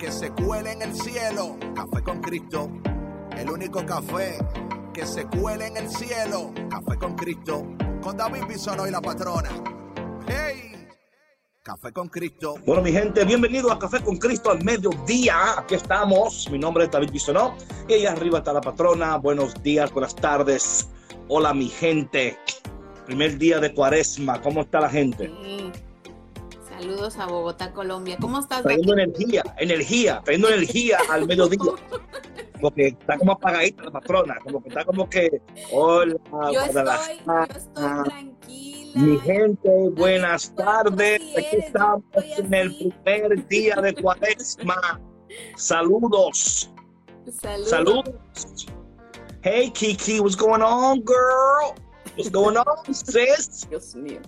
que se cuele en el cielo. Café con Cristo, el único café que se cuele en el cielo. Café con Cristo, con David Bisonó y la patrona. ¡Hey! Café con Cristo. Bueno, mi gente, bienvenido a Café con Cristo al mediodía. Aquí estamos. Mi nombre es David Bisonó. Y ahí arriba está la patrona. Buenos días, buenas tardes. Hola, mi gente. Primer día de cuaresma. ¿Cómo está la gente? Saludos a Bogotá, Colombia. ¿Cómo estás? Trayendo energía, energía, trayendo energía al mediodía. Porque está como apagadita la patrona. Como que está como que. Hola, Yo estoy, yo estoy tranquila. Mi gente, buenas tardes. Aquí estamos en el primer día de cuaresma. Saludos. Saludos. Saludos. Hey Kiki, what's going on, girl? What's going on, sis? Dios mío.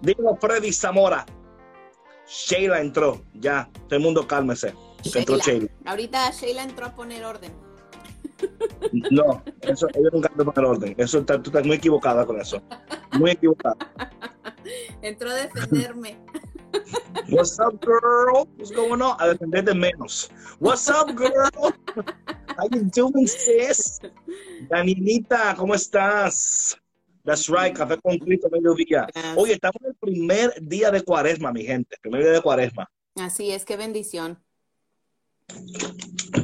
Digo Freddy Zamora. Sheila entró, ya. Todo el mundo cálmese. Entró Sheila. Ahorita Sheila entró a poner orden. No, eso ellos nunca me ponen orden. Eso está- tú estás muy equivocada con eso. Muy equivocada. Entró a defenderme. What's up, girl? What's going on? A defender de menos. What's up, girl? How you doing, sis? Danielita, ¿cómo estás? That's right, café con Cristo mediodía. Gracias. Oye, estamos en el primer día de cuaresma, mi gente. Primer día de cuaresma. Así es, qué bendición.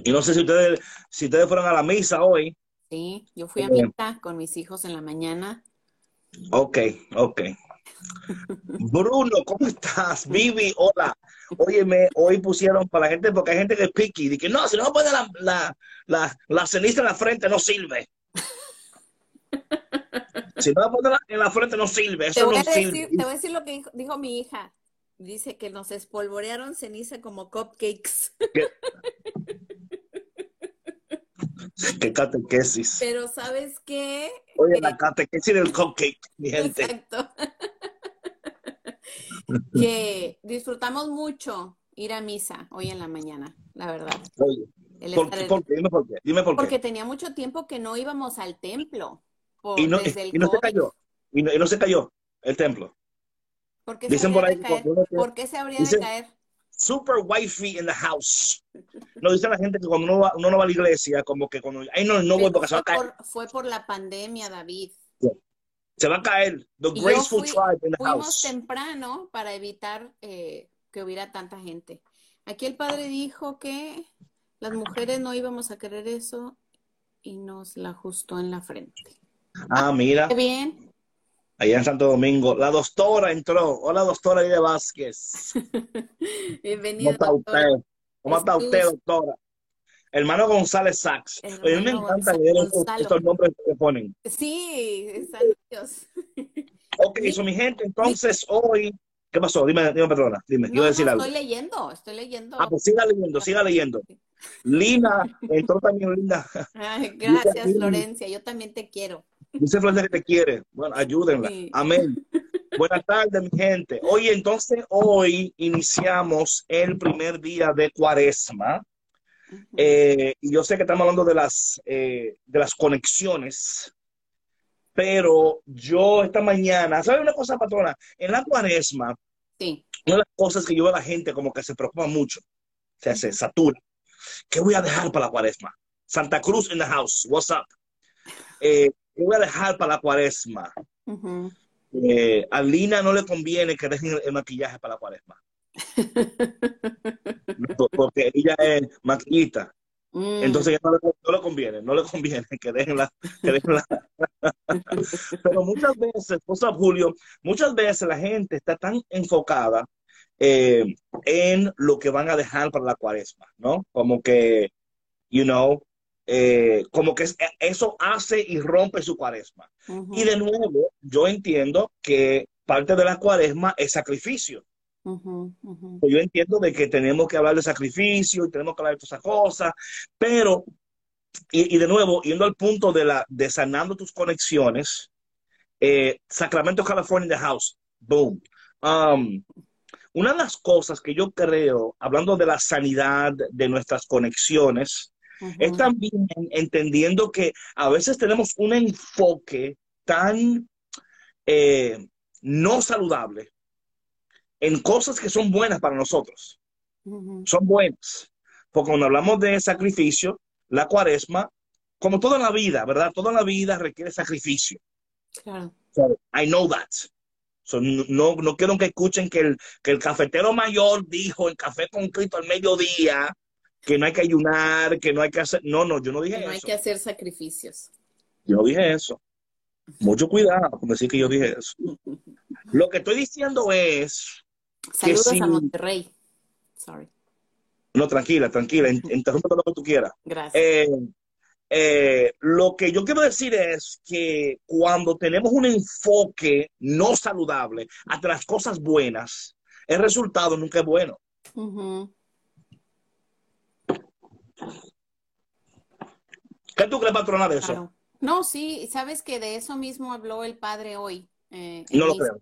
Y no sé si ustedes, si ustedes fueron a la misa hoy. Sí, yo fui a Bien. misa con mis hijos en la mañana. Ok, ok. Bruno, ¿cómo estás? Vivi, hola. Óyeme, hoy pusieron para la gente, porque hay gente que es picky, dice que no, si no me ponen la, la, la, la ceniza en la frente, no sirve. Si no la- en la frente, no sirve, Te eso voy, no a decir, sirve. te voy a decir lo que dijo, dijo mi hija. Dice que nos espolvorearon ceniza como cupcakes. Que catequesis. Pero ¿sabes qué? Oye, la catequesis del cupcake, mi gente. Exacto. que disfrutamos mucho ir a misa hoy en la mañana, la verdad. Oye, ¿por, estar qué? en- ¿Por qué? Dime por qué. Dime por Porque tenía mucho tiempo que no íbamos al templo. Por, Y no, desde el y no se cayó. Y no, y no se cayó el templo. ¿Por qué se Dicen por habría ahí ¿Por qué se habría Dicen- de caer? super wifey in the house. No dice la gente que cuando uno, va, uno no va a la iglesia, como que cuando, ay no, no voy porque se va a fue, caer. por, fue por la pandemia, David. Se va a caer. The Y graceful fui- tribe in the Fuimos house. temprano para evitar eh, que hubiera tanta gente. Aquí el padre dijo que las mujeres no íbamos a querer eso y nos la ajustó en la frente. Ah, mira, Qué bien. allá en Santo Domingo. La doctora entró. Hola, doctora Lidia Vázquez. ¿Cómo Bienvenida, está doctora. usted? ¿Cómo está usted, doctora? Hermano González Sachs. A mí me encanta leer estos, nombres que ponen. Sí, saludos. Ok, eso, mi gente, entonces hoy. ¿Qué pasó? Dime, dime, perdona. Dime, No, decir no, algo. estoy leyendo, estoy leyendo. Ah, pues siga leyendo, siga leyendo. Lina, entró también Linda. Ay, gracias, Florencia. Yo también te quiero. Dice Florencia que te quiere. Bueno, ayúdenla. Sí. Amén. Buenas tardes, mi gente. Oye, entonces hoy iniciamos el primer día de cuaresma. Eh, y yo sé que estamos hablando de las, eh, de las conexiones, pero yo esta mañana, ¿sabes una cosa, patrona? En la cuaresma, Sí. una de las cosas que yo veo a la gente como que se preocupa mucho, o sea, se satura. ¿Qué voy a dejar para la cuaresma? Santa Cruz in the house, what's up? Eh, ¿Qué voy a dejar para la cuaresma? Eh, a Lina no le conviene que dejen el, el maquillaje para la cuaresma, por- porque ella es maquillista. Mm. Entonces ya no le, no le conviene, no le conviene que dejen la... que dejen la- Pero muchas veces, cosa Julio, muchas veces la gente está tan enfocada eh, en lo que van a dejar para la cuaresma, ¿no? Como que, you know, eh, como que es- eso hace y rompe su cuaresma. Ujú. Y de nuevo, yo entiendo que parte de la cuaresma es sacrificio. Yo entiendo de que tenemos que hablar de sacrificio y tenemos que hablar de todas esas cosas, pero, y, de nuevo, yendo al punto de, la, de sanando tus conexiones, eh, Sacramento, California, the house, boom. Um, una de las cosas que yo creo, hablando de la sanidad de nuestras conexiones, es también entendiendo que a veces tenemos un enfoque tan eh, no saludable en cosas que son buenas para nosotros. Son buenas. Porque cuando hablamos de sacrificio, la cuaresma, como toda la vida, ¿verdad? Toda la vida requiere sacrificio. Claro. I know that. no, no quiero que escuchen que el, que el cafetero mayor dijo el café con Cristo al mediodía, que no hay que ayunar, que no hay que hacer. No, no, yo no dije eso. No hay que hacer sacrificios. Yo no dije eso. Mucho cuidado con decir que yo dije eso. Lo que estoy diciendo es. Saludos a Monterrey. Sorry. No, tranquila, tranquila. Interrumpe lo que tú quieras. Gracias. Eh, eh, lo que yo quiero decir es que cuando tenemos un enfoque no saludable hacia las cosas buenas, el resultado nunca es bueno. ¿Qué tú crees, patrona, de eso? No, sí, sabes que de eso mismo habló el padre hoy. Eh, no lo creo.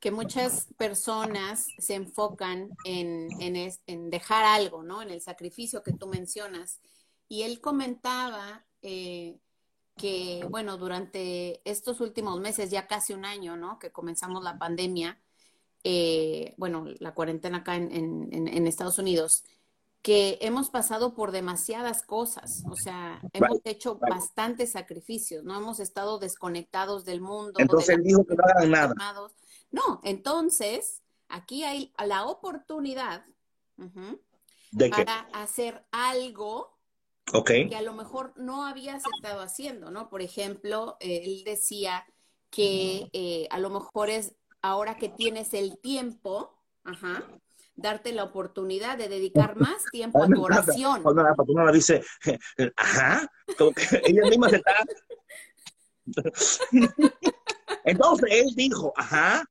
Que, muchas personas se enfocan en, en, dejar algo, ¿no? En el sacrificio que tú mencionas. Y él comentaba eh, que, bueno, durante estos últimos meses, ya casi un año, ¿no? Que comenzamos la pandemia, eh, bueno, la cuarentena acá en, en Estados Unidos, que hemos pasado por demasiadas cosas, o sea, hemos hecho bastantes sacrificios, no hemos estado desconectados del mundo. Entonces él dijo que no hagan nada. No, entonces aquí hay la oportunidad para hacer algo que a lo mejor no habías estado haciendo, ¿no? Por ejemplo, él decía que eh, a lo mejor es ahora que tienes el tiempo, ajá, darte la oportunidad de dedicar más tiempo a tu oración. Cuando la patrona dice, ajá, como que ella misma se está... Entonces él dijo, ajá,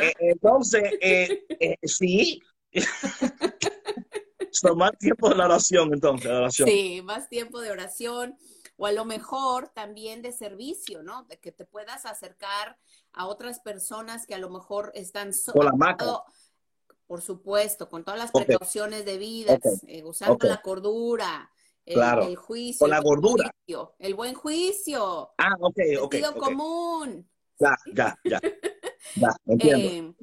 eh, entonces, eh, eh, sí. so, más tiempo de la oración, entonces, de oración. Sí, más tiempo de oración, o a lo mejor también de servicio, ¿no? De que te puedas acercar a otras personas que a lo mejor están... Con la maca por supuesto, con todas las precauciones debidas, eh, usando la cordura, el, juicio. Con la gordura. el buen juicio. Ah, ok, ok. Sentido común. Ya, ya, ya. ya, entiendo. Eh,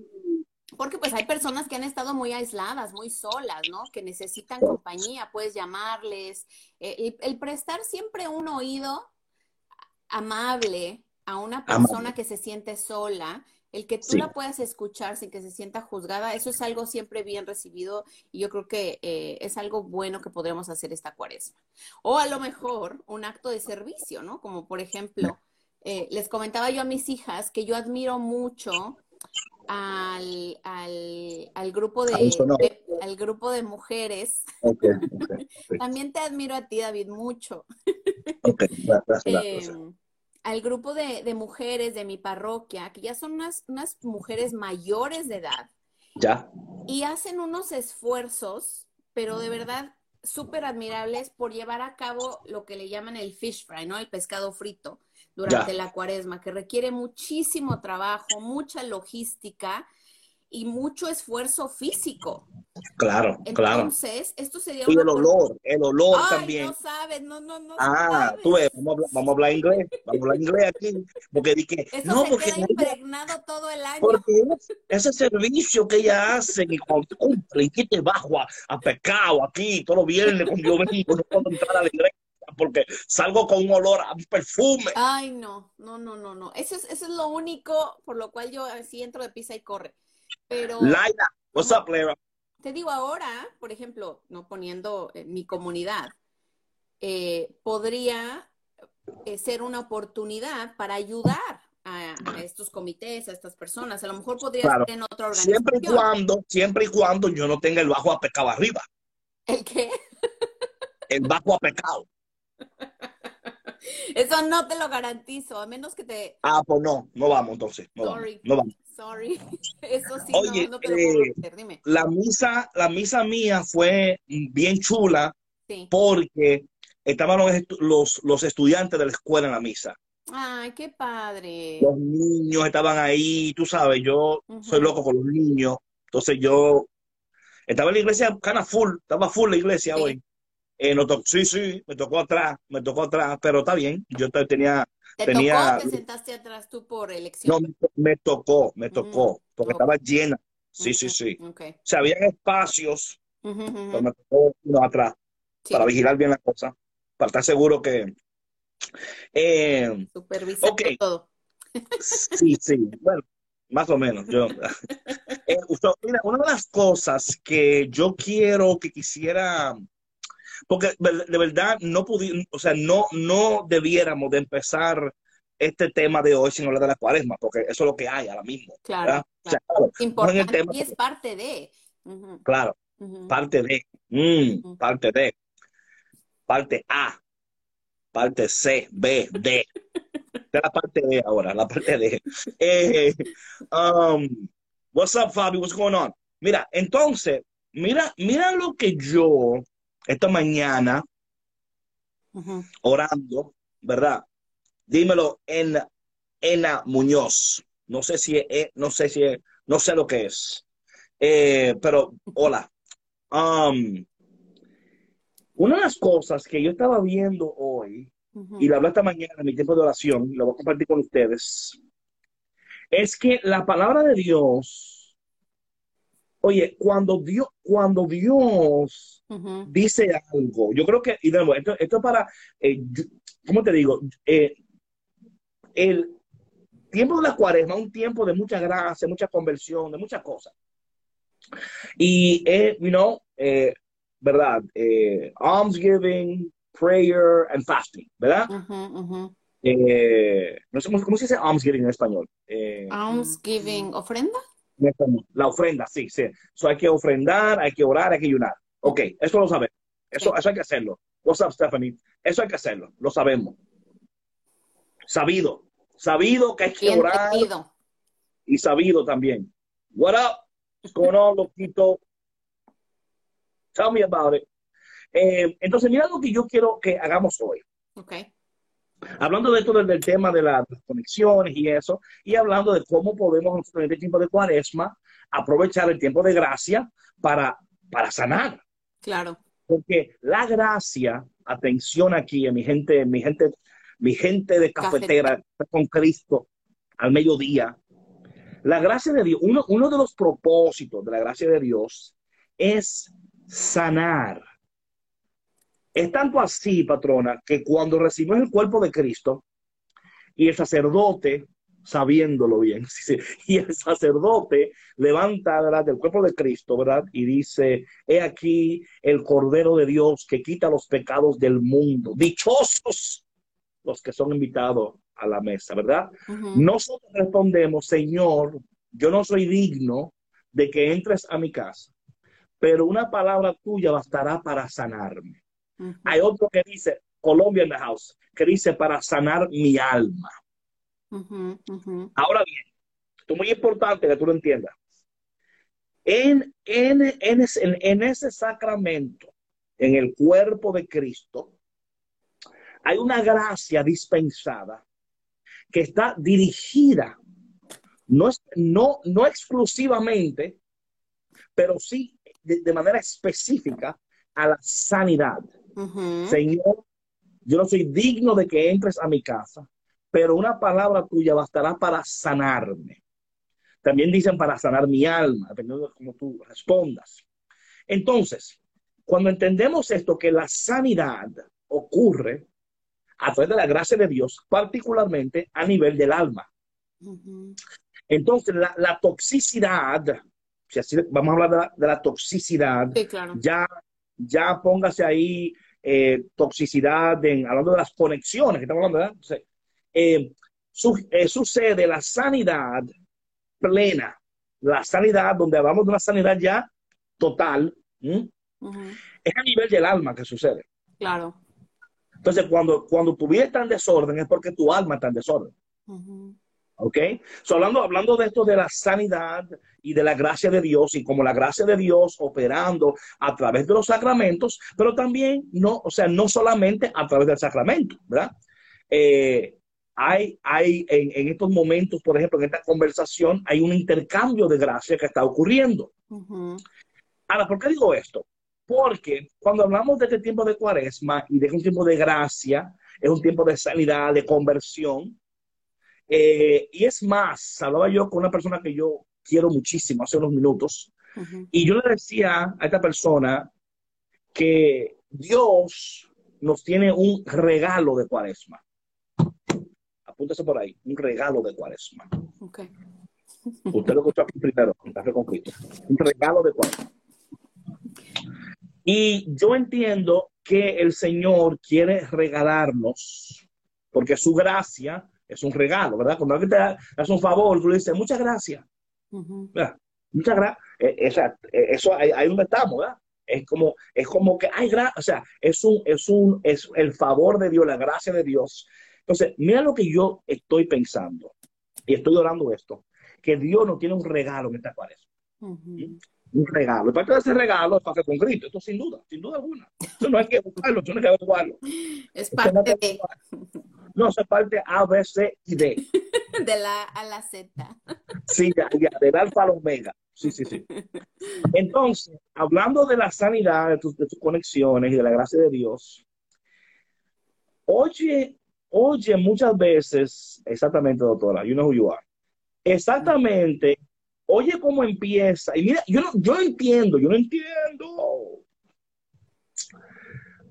porque pues hay personas que han estado muy aisladas, muy solas, ¿no? Que necesitan compañía, puedes llamarles. Eh, el, prestar siempre un oído amable a una persona que se siente sola el que tú la puedas escuchar sin que se sienta juzgada, eso es algo siempre bien recibido y yo creo que eh, es algo bueno que podremos hacer esta cuaresma. O a lo mejor un acto de servicio, ¿no? Como por ejemplo, eh, les comentaba yo a mis hijas que yo admiro mucho al, al, grupo de, al grupo de mujeres. También te admiro a ti, David, mucho. Em, al grupo de, mujeres de mi parroquia, que ya son unas, unas mujeres mayores de edad. Ya. Y hacen unos esfuerzos, pero de verdad súper admirables por llevar a cabo lo que le llaman el fish fry, ¿no? El pescado frito durante la cuaresma, que requiere muchísimo trabajo, mucha logística y mucho esfuerzo físico. Claro, claro. Entonces, esto sería Y el olor, el olor también. no sabes, no, no, no Ah, tú ves, vamos a, hablar, vamos a hablar inglés, vamos a hablar inglés aquí, porque dije, Eso no, se porque queda impregnado todo el año. Porque ese servicio que ella hace y cuando cumple y que te bajo a, a pecado aquí, todos los viernes con yo vengo, no puedo entrar a la iglesia porque salgo con un olor a perfume. Ay, no, no, no, no, no. Eso es, eso es lo único por lo cual yo así entro de pisa y corre. Pero. Laila, what's up? Te digo ahora, por ejemplo, no poniendo mi comunidad, eh, podría eh, ser una oportunidad para ayudar a, estos comités, a estas personas. A lo mejor podría ser en otra organización. Siempre y cuando, siempre y cuando yo no tenga el bajo a pecado arriba. ¿El qué? El bajo a pecado. Eso no te lo garantizo, a menos que te... Ah, pues no, no vamos entonces. No Sorry. vamos. No vamos. Sorry. Eso sí, Oye, no, no te lo puedo eh, hacer, dime. La misa, la misa mía fue bien chula Sí. porque estaban los, los, los estudiantes de la escuela en la misa. Ay, qué padre. Los niños estaban ahí, tú sabes, yo soy loco con los niños. Entonces yo estaba en la iglesia, cana full, estaba full la iglesia Sí. hoy. Eh, no to- sí, sí, me tocó atrás, me tocó atrás, pero está bien. Yo te- tenía, ¿Te tenía- tocó? ¿Te sentaste atrás tú por elección? no, me, me tocó, me tocó, porque estaba llena. Sí, sí, Ujú, sí. Ok. O sea, había espacios, ujú. pero me tocó uno atrás Sí, para vigilar bien la cosa, para estar seguro que... Eh, supervisando ok. todo. Sí, sí, bueno, más o menos. Yo, Eh, usted- mira, una de las cosas que yo quiero, que quisiera, porque de de verdad no pudi, o sea, no, no debiéramos de empezar este tema de hoy sin hablar de la cuaresma, porque eso es lo que hay ahora mismo. Claro, ¿verdad? O sea, claro. claro, no en el Importante tema, y es parte de. Claro, parte de, mm, parte de, parte A, parte C, B, D. Es la parte D ahora, la parte D. Eh, um, what's up, Fabi? What's going on? Mira, entonces, mira, mira lo que yo esta mañana Ujú. orando, ¿verdad? Dímelo en Ena Muñoz. No sé si es, no sé si es, no sé lo que es. Eh, pero hola. Um, una de las cosas que yo estaba viendo hoy Ujú. y la hablé esta mañana en mi tiempo de oración, y lo voy a compartir con ustedes, es que la palabra de Dios, oye, cuando Dios, cuando Dios dice algo, yo creo que, y de nuevo, esto, esto es para, eh, ¿cómo te digo? Eh, el tiempo de la cuaresma es un tiempo de mucha gracia, mucha conversión, de muchas cosas. Y, eh, you know, eh, ¿verdad? Eh, almsgiving, prayer and fasting, ¿verdad? Eh, no sé cómo, se dice almsgiving en español. Almsgiving, ¿ofrenda? La ofrenda, sí, sí. So hay que ofrendar, hay que orar, hay que ayunar. Ok, eso lo sabemos. Eso, eso hay que hacerlo. What's up, Stephanie? Eso hay que hacerlo, lo sabemos. Sabido, sabido que hay que Bien orar y sabido también. What up? What's going on, loquito? Tell me about it. Eh, entonces, mira lo que yo quiero que hagamos hoy. Ok. Hablando de esto del, tema de las conexiones y eso, y hablando de cómo podemos en este tiempo de cuaresma aprovechar el tiempo de gracia para, para sanar. Claro. Porque la gracia, atención aquí, eh, mi gente, mi gente, mi gente de cafetera con Cristo al mediodía. La gracia de Dios, uno, uno de los propósitos de la gracia de Dios es sanar. Es tanto así, patrona, que cuando recibimos el cuerpo de Cristo y el sacerdote, sabiéndolo bien, y el sacerdote levanta ¿verdad? del cuerpo de Cristo, ¿verdad? Y dice, he aquí el Cordero de Dios que quita los pecados del mundo. Dichosos los que son invitados a la mesa, ¿verdad? Ujú. Nosotros respondemos, Señor, yo no soy digno de que entres a mi casa, pero una palabra tuya bastará para sanarme. Hay otro que dice, Colombia in the house, que dice para sanar mi alma. Ahora bien, esto es muy importante que tú lo entiendas. En, en, en, ese, en- en ese sacramento, en el cuerpo de Cristo, hay una gracia dispensada que está dirigida, no, es, no, no exclusivamente, pero sí de, de manera específica a la sanidad. Señor, yo no soy digno de que entres a mi casa, pero una palabra tuya bastará para sanarme. También dicen para sanar mi alma, dependiendo de cómo tú respondas. Entonces, cuando entendemos esto, que la sanidad ocurre a través de la gracia de Dios, particularmente a nivel del alma. Entonces, la, la toxicidad, si así vamos a hablar de la, de la toxicidad, Sí, claro. ya, ya póngase ahí eh, toxicidad, en, hablando de las conexiones que estamos hablando, ¿verdad? Entonces, eh, su- eh, sucede la sanidad plena, la sanidad donde hablamos de una sanidad ya total, es a nivel del alma que sucede. Claro. Entonces, cuando, cuando tu vida está en desorden es porque tu alma está en desorden. ¿Ok? So, hablando, hablando de esto de la sanidad y de la gracia de Dios y como la gracia de Dios operando a través de los sacramentos, pero también no, o sea, no solamente a través del sacramento, ¿verdad? Eh, hay, hay en, en, estos momentos, por ejemplo, en esta conversación, hay un intercambio de gracia que está ocurriendo. Ahora, ¿por qué digo esto? Porque cuando hablamos de este tiempo de cuaresma y de un tiempo de gracia, es un tiempo de sanidad, de conversión. Eh, y es más, hablaba yo con una persona que yo quiero muchísimo hace unos minutos, y yo le decía a esta persona que Dios nos tiene un regalo de cuaresma. Apúntese por ahí, un regalo de cuaresma. Okay. Usted lo escuchó aquí primero, Un regalo de cuaresma. Y yo entiendo que el Señor quiere regalarnos, porque su gracia es un regalo, ¿verdad? Cuando alguien te hace un favor, tú le dices, muchas gracias. Muchas gracias. Eh, eh, eso ahí, ahí donde estamos, ¿verdad? Es como, es como que hay gracia, o sea, es un, es un, es el favor de Dios, la gracia de Dios. Entonces, mira lo que yo estoy pensando, y estoy orando esto, que Dios nos tiene un regalo en esta cuaresma un regalo. Y parte de ese regalo es café con Cristo, esto sin duda, sin duda alguna. Eso no hay que buscarlo, eso no hay que averiguarlo. Es parte de... No, es parte A, B, C y D. De la A la Z. Sí, ya, ya, del alfa al omega. Sí, sí, sí. Entonces, hablando de la sanidad, de tus, de tus conexiones y de la gracia de Dios, oye, oye muchas veces, exactamente, doctora, you know who you are, exactamente Oye cómo empieza. Y mira, yo no, yo entiendo, yo no entiendo.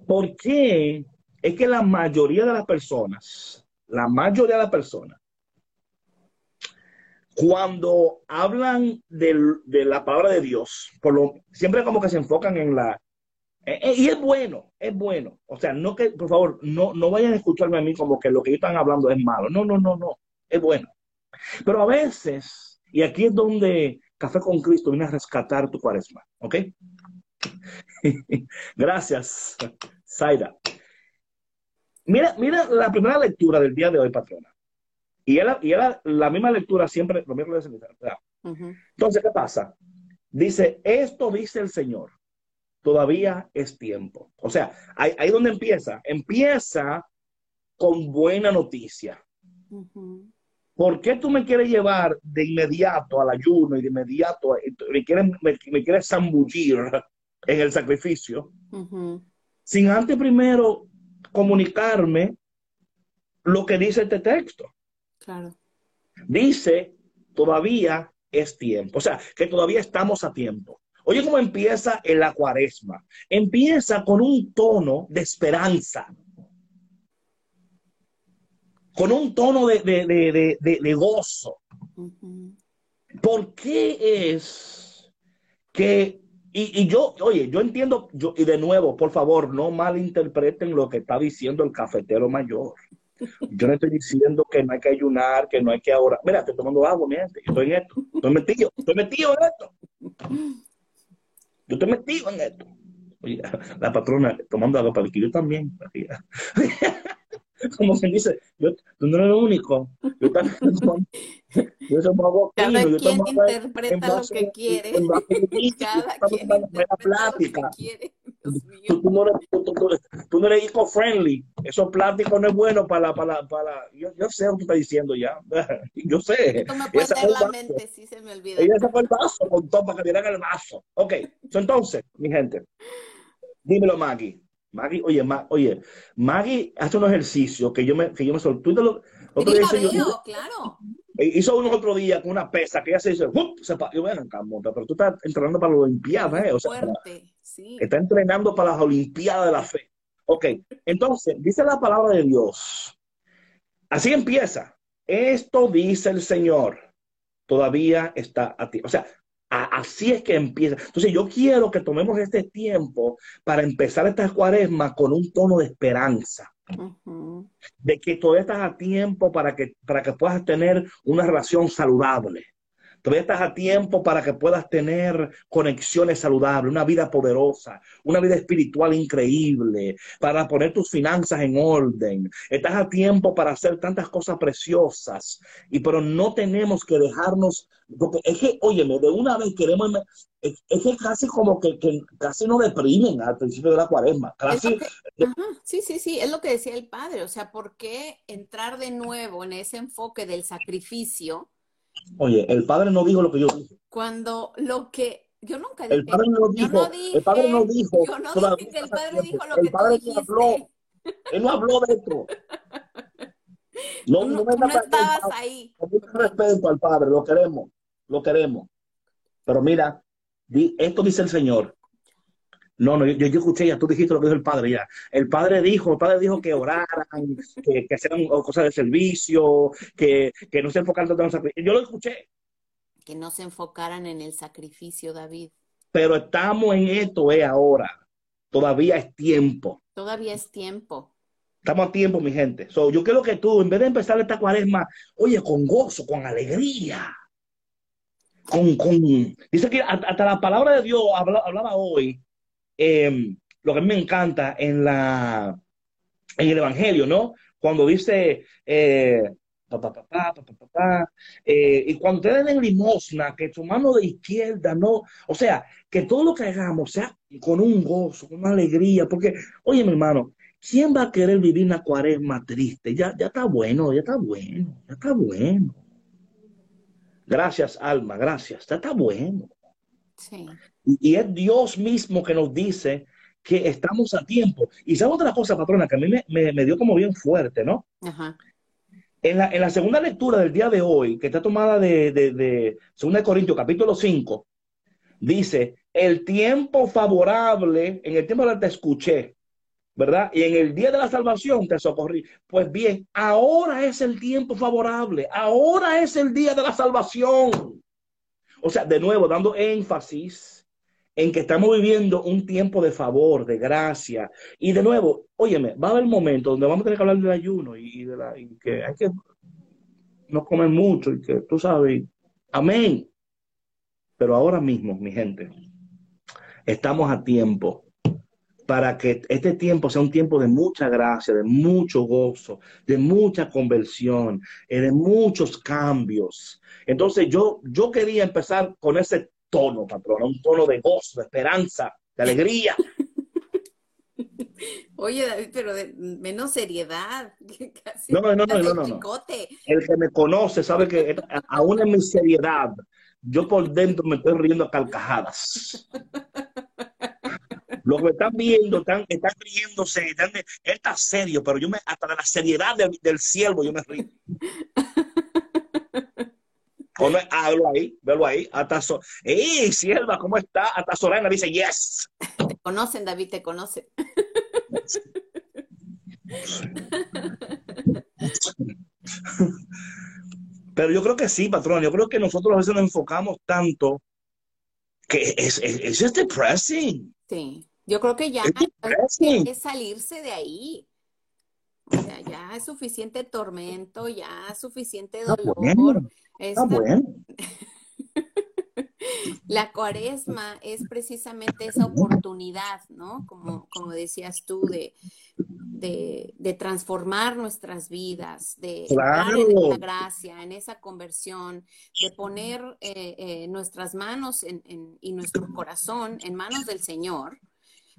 ¿Por qué? Es que la mayoría de las personas, la mayoría de las personas, cuando hablan de la palabra de Dios, por lo, siempre como que se enfocan en la... Eh, eh, y es bueno, es bueno. O sea, no que, por favor, no, no vayan a escucharme a mí como que lo que ellos están hablando es malo. No, no, no, no. Es bueno. Pero a veces y aquí es donde Café con Cristo viene a rescatar tu cuaresma, ¿ok? Gracias, Zaira. Mira, mira la primera lectura del día de hoy, patrona. Y era, y era la misma lectura siempre miércoles de Entonces, ¿qué pasa? Dice, esto dice el Señor, todavía es tiempo. O sea, ahí, ahí donde empieza, empieza con buena noticia. ¿Por qué tú me quieres llevar de inmediato al ayuno y de inmediato me quieres, me, quieres zambullir en el sacrificio? Sin antes primero comunicarme lo que dice este texto. Claro. Dice, todavía es tiempo. O sea, que todavía estamos a tiempo. Oye, ¿cómo empieza en la cuaresma? Empieza con un tono de esperanza con un tono de, gozo. ¿Por qué es que, y, yo, oye, yo entiendo, yo, y de nuevo, por favor, no malinterpreten lo que está diciendo el cafetero mayor. Yo no estoy diciendo que no hay que ayunar, que no hay que ahora. Mira, estoy tomando agua, mi gente. Estoy en esto. Estoy metido. Estoy metido en esto. Yo estoy metido en esto. Oye, la patrona tomando agua para que yo también. como se dice, yo, tú no eres el único. Yo también yo soy Cada quien interpreta lo que quiere. Cada quien interpreta plática. lo que quiere. Tú, tú, no eres, tú, tú, no eres eco-friendly. Eso plástico no es bueno para, para, para yo, yo sé lo que tú estás diciendo ya. Yo sé. Tú me puedes la mente, sí se me olvida. Ella sacó el vaso con todo para que el vaso. Ok, entonces, mi gente, dímelo, Maggie. Maggie, oye, oye, Maggie hace un ejercicio que yo me, que yo me. Otro día hice yo, claro. Hizo uno otro día con una pesa que ella se dice, se yo voy a pero tú estás entrenando para las Olimpiadas, ¿eh? O sea, Fuerte, sí. Está entrenando para las Olimpiadas de la fe. Ok, entonces, dice la palabra de Dios. Así empieza. Esto dice el Señor. Todavía está a ti. O sea, Así es que empieza. Entonces yo quiero que tomemos este tiempo para empezar esta cuaresma con un tono de esperanza. De que todavía estás a tiempo para que, para que puedas tener una relación saludable. Todavía estás a tiempo para que puedas tener conexiones saludables, una vida poderosa, una vida espiritual increíble, para poner tus finanzas en orden. Estás a tiempo para hacer tantas cosas preciosas. Y pero no tenemos que dejarnos, porque es que, óyeme, de una vez queremos, es, que casi como que, casi nos deprimen al principio de la cuaresma. sí, sí, sí, es lo que decía el padre. O sea, ¿por qué entrar de nuevo en ese enfoque del sacrificio? Oye, el padre no dijo lo que yo dije. Cuando lo que yo nunca dije. El padre no dijo. el padre no dijo. Yo no dije que el padre dijo lo que padre tú. Habló, él no habló de esto. No, no, no, estabas ahí. Con mucho respeto al padre, lo queremos, lo queremos. Pero mira, esto dice el Señor. No, no, yo, yo, escuché ya, tú dijiste lo que dijo el padre ya. El padre dijo, el padre dijo que oraran, que, que hicieran cosas de servicio, que, que no se enfocaran tanto en el sacrificio. Yo lo escuché. Que no se enfocaran en el sacrificio, David. Pero estamos en esto, eh, ahora. Todavía es tiempo. Todavía es tiempo. Estamos a tiempo, mi gente. So, yo quiero que tú, en vez de empezar esta cuaresma, oye, con gozo, con alegría, con, con... dice que hasta la palabra de Dios hablaba hoy Em, lo que me encanta en, la, en el Evangelio, ¿no? Cuando dice, eh, eh, y cuando te den limosna, que tu mano de izquierda no, o sea, que todo lo que hagamos sea con un gozo, con una alegría, porque, oye, mi hermano, ¿quién va a querer vivir una cuaresma triste? Ya, ya está bueno, ya está bueno, ya está bueno. Gracias, Alma, gracias, ya está bueno. Sí. Y, es Dios mismo que nos dice que estamos a tiempo. Y sabe otra cosa, patrona, que a mí me, dio como bien fuerte, ¿no? En la, segunda lectura del día de hoy, que está tomada de, de, de 2 Corintios capítulo 5, dice, el tiempo favorable, en el tiempo que te escuché, ¿verdad? Y en el día de la salvación te socorrí. Pues bien, ahora es el tiempo favorable, ahora es el día de la salvación. O sea, de nuevo, dando énfasis en que estamos viviendo un tiempo de favor, de gracia. Y de nuevo, óyeme, va a haber momentos donde vamos a tener que hablar del ayuno y, de la, y que hay que no comer mucho y que tú sabes, amén. Pero ahora mismo, mi gente, estamos a tiempo para que este tiempo sea un tiempo de mucha gracia, de mucho gozo, de mucha conversión, eh, de muchos cambios. Entonces yo, yo quería empezar con ese tono, patrona, un tono de gozo, de esperanza, de alegría. Oye, David, pero de menos seriedad. no, no, no, no, no, El que me conoce sabe que aún en mi seriedad, yo por dentro me estoy riendo a carcajadas. Los que están viendo están, están riéndose, están, él está serio, pero yo me, hasta de la seriedad del, del cielo yo me río. hablo ahí, velo ahí. Hasta so ¡Ey, sierva, cómo está! Hasta Sorena dice, yes. Te conocen, David, te conocen. Pero yo creo que sí, patrón. Yo creo que nosotros a veces nos enfocamos tanto que es, es, es depressing. Sí, yo creo que ya es salirse de ahí. O sea, ya es suficiente tormento, ya es suficiente dolor. La cuaresma es precisamente esa oportunidad, ¿no? Como, como decías tú, de, de, transformar nuestras vidas, de estar en esa gracia, en esa conversión, de poner eh, eh, nuestras manos y nuestro corazón en manos del Señor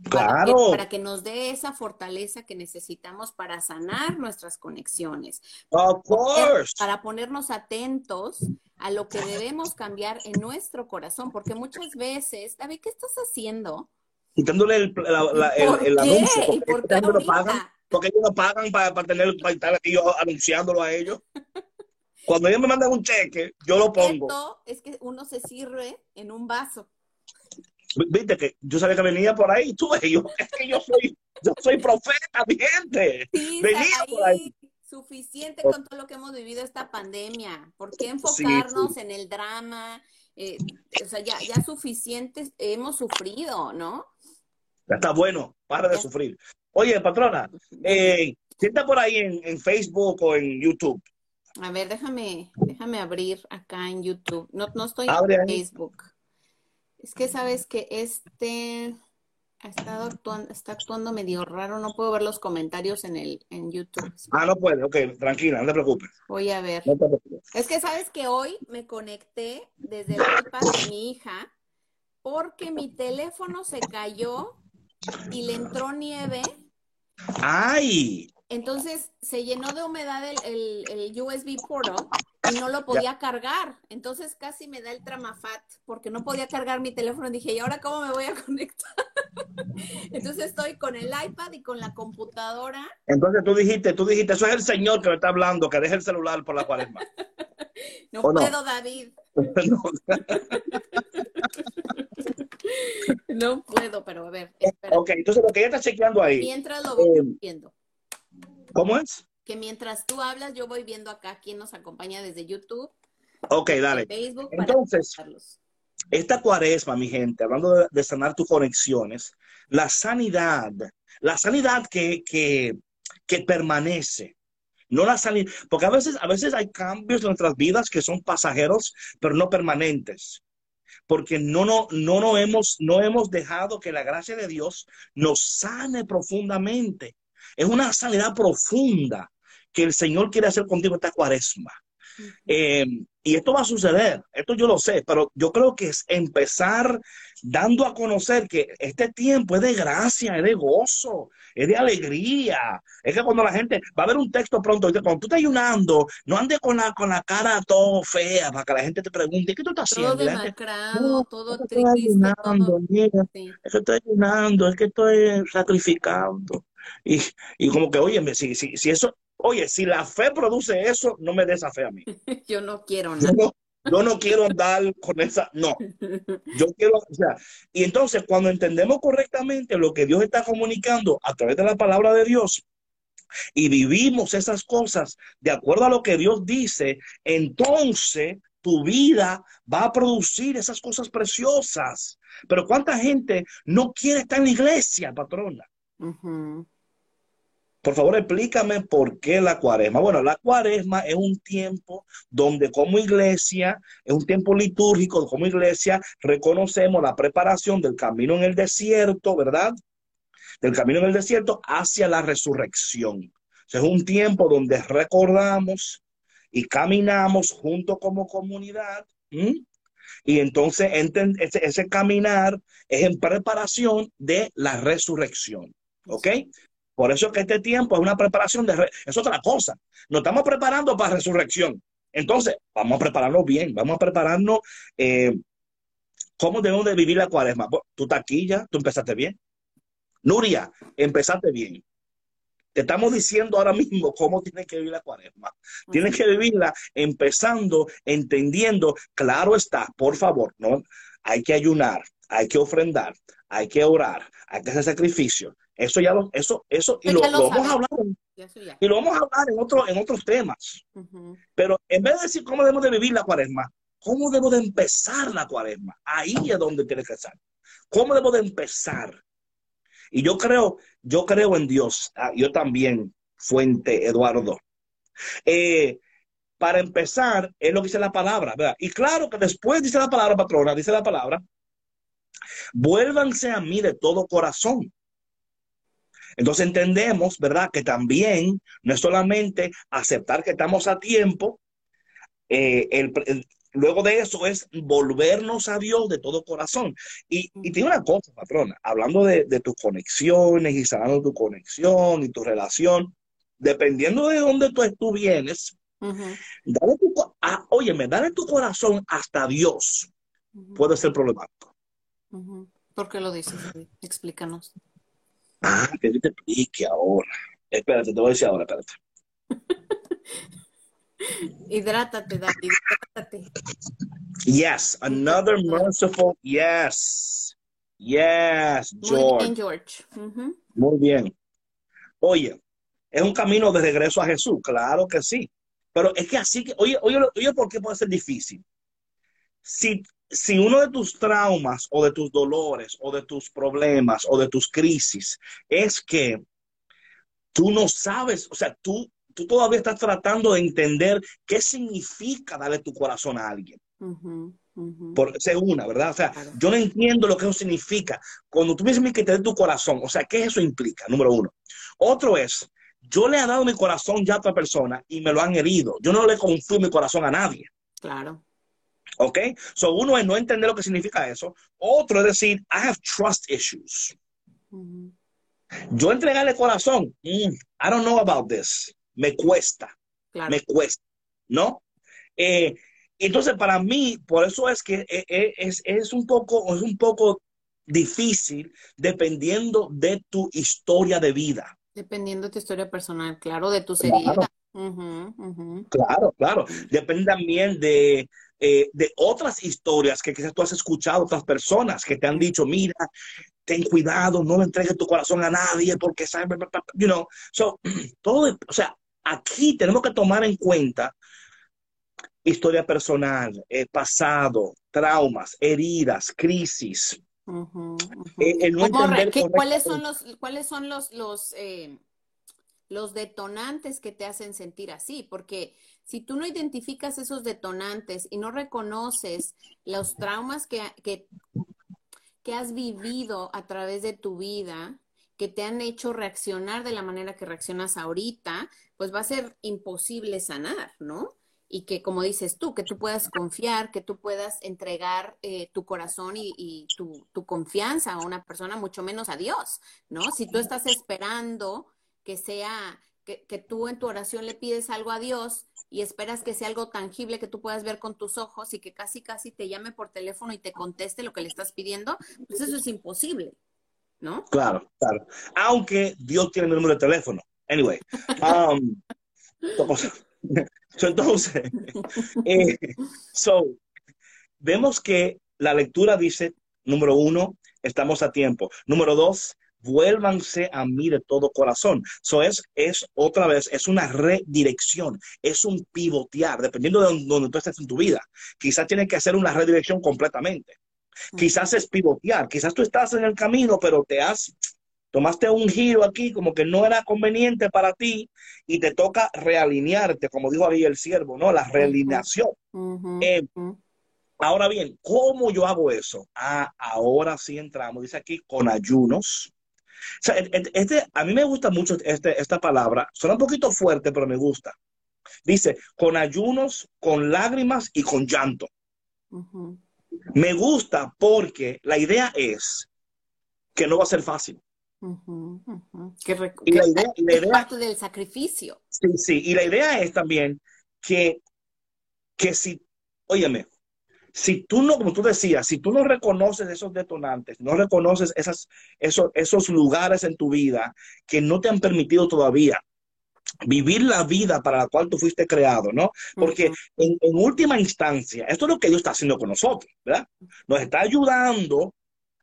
Claro. Para que, nos dé esa fortaleza que necesitamos para sanar nuestras conexiones. Of course. Para ponernos atentos a lo que debemos cambiar en nuestro corazón, porque muchas veces, David, ¿qué estás haciendo? Quitándole el, la, el, anuncio. ¿Por qué no pagan? Porque ellos no pagan para, para tener para estar aquí yo anunciándolo a ellos. Cuando ellos me mandan un cheque, yo lo pongo. Esto es que uno se sirve en un vaso. Viste que yo sabía que venía por ahí, tú, yo, es que yo soy, yo soy profeta, mi gente. venía por ahí. Suficiente con todo lo que hemos vivido esta pandemia. ¿Por qué enfocarnos en el drama? Eh, o sea, ya, ya suficiente hemos sufrido, ¿no? Ya está bueno, para de sufrir. Oye, patrona, eh, si está por ahí en, en, Facebook o en YouTube, A ver, déjame, déjame abrir acá en YouTube. No, no estoy Abre en ahí. Facebook. Es que sabes que este ha estado actuando, está actuando medio raro. No puedo ver los comentarios en el en YouTube. Ah, no puede. Ok, tranquila, no te preocupes. Voy a ver. No te preocupes. Es que sabes que hoy me conecté desde el iPad de mi hija porque mi teléfono se cayó y le entró nieve. ¡Ay! Entonces se llenó de humedad el, el- el USB portal y no lo podía cargar. Entonces casi me da el tramafat porque no podía cargar mi teléfono. Dije, ¿y ahora cómo me voy a conectar? Entonces estoy con el iPad y con la computadora. Entonces tú dijiste, tú dijiste, eso es el Señor que me está hablando, que deje el celular por la cuaresma. No ¿O no? puedo, David. No. No puedo, pero a ver, espera. Ok, entonces lo que ella está chequeando ahí, Mientras lo voy Eh, viendo. ¿cómo es? Que mientras tú hablas, yo voy viendo acá quién nos acompaña desde YouTube, Ok, dale. Facebook, Entonces, esta cuaresma, mi gente, hablando de, de sanar tus conexiones, la sanidad, la sanidad que, que, que permanece, no la sanidad, porque a veces, a veces hay cambios en nuestras vidas que son pasajeros, pero no permanentes. Porque no, no, no, no, hemos, no hemos dejado que la gracia de Dios nos sane profundamente. Es una sanidad profunda que el Señor quiere hacer contigo esta cuaresma. Eh, y esto va a suceder, esto yo lo sé, pero yo creo que es empezar dando a conocer que este tiempo es de gracia, es de gozo, es de alegría. Es que cuando la gente va a ver un texto pronto, cuando tú estás ayunando, no andes con la, con la cara todo fea para que la gente te pregunte, ¿qué tú estás Todo haciendo? Gente, demacrado, "No, todo triste, todo. sí. es que estoy ayunando, es que estoy sacrificando. Y, y como que, oye, si, si, si eso, oye, si la fe produce eso, no me des esa fe a mí. Yo no quiero Yo nada. no, yo no quiero andar con esa, no, yo quiero, o sea, y entonces cuando entendemos correctamente lo que Dios está comunicando a través de la palabra de Dios y vivimos esas cosas de acuerdo a lo que Dios dice, entonces tu vida va a producir esas cosas preciosas. Pero ¿cuánta gente no quiere estar en la iglesia, patrona? Por favor, explícame por qué la cuaresma. Bueno, la cuaresma es un tiempo donde como iglesia, es un tiempo litúrgico, como iglesia reconocemos la preparación del camino en el desierto, ¿verdad? Del camino en el desierto hacia la resurrección. Es un tiempo donde recordamos y caminamos junto como comunidad. Y entonces ese, ese caminar es en preparación de la resurrección. ¿Ok? Por eso es que este tiempo es una preparación de... re- es otra cosa. Nos estamos preparando para resurrección. Entonces, vamos a prepararnos bien, vamos a prepararnos eh, cómo debemos de vivir la cuaresma. Tú estás aquí ya, tú empezaste bien. Nuria, empezaste bien. Te estamos diciendo ahora mismo cómo tienes que vivir la cuaresma. Tienes que vivirla empezando, entendiendo, claro está, por favor, ¿no? Hay que ayunar, hay que ofrendar, hay que orar, hay que hacer sacrificio. Eso ya lo, eso, eso, y lo, lo lo vamos a hablar, Ya, y lo vamos a hablar en otro, en otros temas. Pero en vez de decir cómo debemos de vivir la cuaresma, ¿cómo debo de empezar la cuaresma? Ahí es donde tiene que estar. ¿Cómo debo de empezar? Y yo creo, yo creo en Dios. Ah, yo también, Fuente Eduardo. Eh, para empezar, es lo que dice la palabra, ¿verdad? Y claro que después dice la palabra, patrona, dice la palabra, vuélvanse a mí de todo corazón. Entonces entendemos, ¿verdad? Que también no es solamente aceptar que estamos a tiempo, eh, el- el- luego de eso es volvernos a Dios de todo corazón. Y, y tiene una cosa, patrona, hablando de, de tus conexiones y sanando tu conexión y tu relación, dependiendo de dónde tú, tú vienes, Ujú. dale tu, ah, óyeme, dale tu corazón hasta Dios puede ser problemático. ¿Por qué lo dices? Explícanos. Ah, que yo te explique ahora. Espérate, te voy a decir ahora, espérate. Hidrátate, David, hidrátate. Yes, another merciful yes. Yes, Muy George. bien, George. Ujú. Muy bien. Oye, es un camino de regreso a Jesús, claro que sí. Pero es que así que, oye, oye, oye, ¿por qué puede ser difícil? Si, si uno de tus traumas o de tus dolores o de tus problemas o de tus crisis es que tú no sabes, o sea, tú, tú todavía estás tratando de entender qué significa darle tu corazón a alguien. Por, esa una, ¿verdad? O sea, yo no entiendo lo que eso significa. Cuando tú me dices que te dé tu corazón, o sea, ¿qué eso implica? Número uno. Otro es, yo le he dado mi corazón ya a otra persona y me lo han herido. Yo no le confío mi corazón a nadie. Claro. ¿Ok? So, uno es no entender lo que significa eso. Otro es decir, I have trust issues. Yo entregarle corazón, mm, I don't know about this. Me cuesta. Me cuesta. ¿No? Eh, entonces, para mí, por eso es que eh, eh, es, un poco, es un poco difícil dependiendo de tu historia de vida. Dependiendo de tu historia personal, claro, de tu seriedad. Claro, claro. Depende también de, eh, de otras historias que quizás tú has escuchado, otras personas que te han dicho, mira, ten cuidado, no le entregues tu corazón a nadie porque sabes, you know. So, todo, o sea, aquí tenemos que tomar en cuenta historia personal, eh, pasado, traumas, heridas, crisis. ¿Cuáles son los, cuáles son los, los, eh, los detonantes que te hacen sentir así? Porque si tú no identificas esos detonantes y no reconoces los traumas que, que, has vivido a través de tu vida, que te han hecho reaccionar de la manera que reaccionas ahorita, pues va a ser imposible sanar, ¿no? y que, como dices tú, que tú puedas confiar, que tú puedas entregar eh, tu corazón y, tu, confianza a una persona, mucho menos a Dios, ¿no? Si tú estás esperando que sea, que, tú en tu oración le pides algo a Dios y esperas que sea algo tangible que tú puedas ver con tus ojos y que casi, casi te llame por teléfono y te conteste lo que le estás pidiendo, pues eso es imposible, ¿no? Claro, claro. Aunque Dios tiene mi número de teléfono. Anyway. Um, entonces, eh, so, vemos que la lectura dice, número uno, estamos a tiempo. Número dos, vuélvanse a mí de todo corazón. Eso es, es otra vez, es una redirección, es un pivotear, dependiendo de donde tú estés en tu vida. Quizás tienes que hacer una redirección completamente. Quizás es pivotear, quizás tú estás en el camino, pero te has tomaste un giro aquí como que no era conveniente para ti y te toca realinearte, como dijo ahí el siervo, ¿no? La realineación. Eh, ahora bien, ¿cómo yo hago eso? Ah, ahora sí entramos, dice aquí, con ayunos. O sea, este, a mí me gusta mucho este, esta palabra, suena un poquito fuerte, pero me gusta. Dice, con ayunos, con lágrimas y con llanto. Me gusta porque la idea es que no va a ser fácil. Que, y la idea, parte del sacrificio. Sí, sí, y la idea es también que, que si, óyeme, si tú no, como tú decías, si tú no reconoces esos detonantes, no reconoces esas, esos, esos lugares en tu vida que no te han permitido todavía vivir la vida para la cual tú fuiste creado, ¿no? Porque en, en, última instancia, esto es lo que Dios está haciendo con nosotros, ¿verdad? Nos está ayudando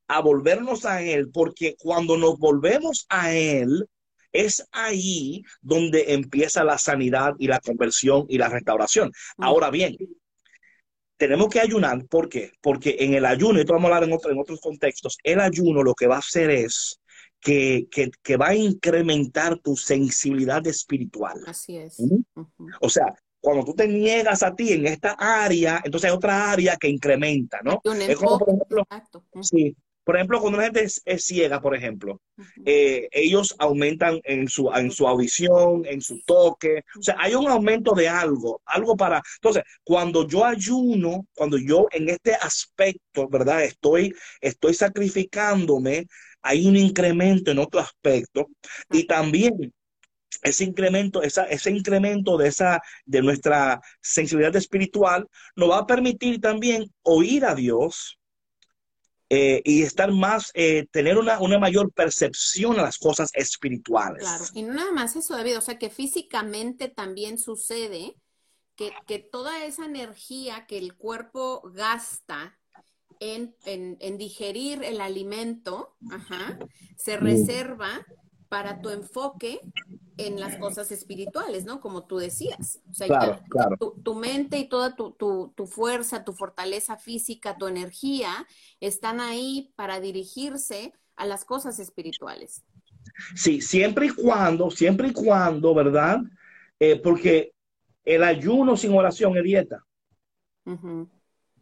a volvernos a Él, porque cuando nos volvemos a Él, es ahí donde empieza la sanidad y la conversión y la restauración. Ahora bien, tenemos que ayunar, ¿por qué? Porque en el ayuno, y esto vamos a hablar en, en otros contextos, el ayuno lo que va a hacer es que, va a incrementar tu sensibilidad espiritual. Así es. O sea, cuando tú te niegas a ti en esta área, entonces hay otra área que incrementa, ¿no? Es como, por ejemplo, sí, por ejemplo, cuando una gente es, ciega, por ejemplo, eh, ellos aumentan en su, en su audición, en su toque. O sea, hay un aumento de algo, algo para... Entonces, cuando yo ayuno, cuando yo en este aspecto, ¿verdad? Estoy, estoy sacrificándome, hay un incremento en otro aspecto. Y también ese incremento, esa, ese incremento de esa, de nuestra sensibilidad espiritual, nos va a permitir también oír a Dios, eh, y estar más, eh, tener una, una, mayor percepción a las cosas espirituales. Claro, y no nada más eso, David, o sea que físicamente también sucede que, que toda esa energía que el cuerpo gasta en, en, en digerir el alimento, ajá, se reserva para tu enfoque en las cosas espirituales, ¿no? Como tú decías. O sea, claro, claro. Tu, mente y toda tu, tu, fuerza, tu fortaleza física, tu energía, están ahí para dirigirse a las cosas espirituales. Sí, siempre y cuando, siempre y cuando, ¿verdad? eh, porque el ayuno sin oración es dieta.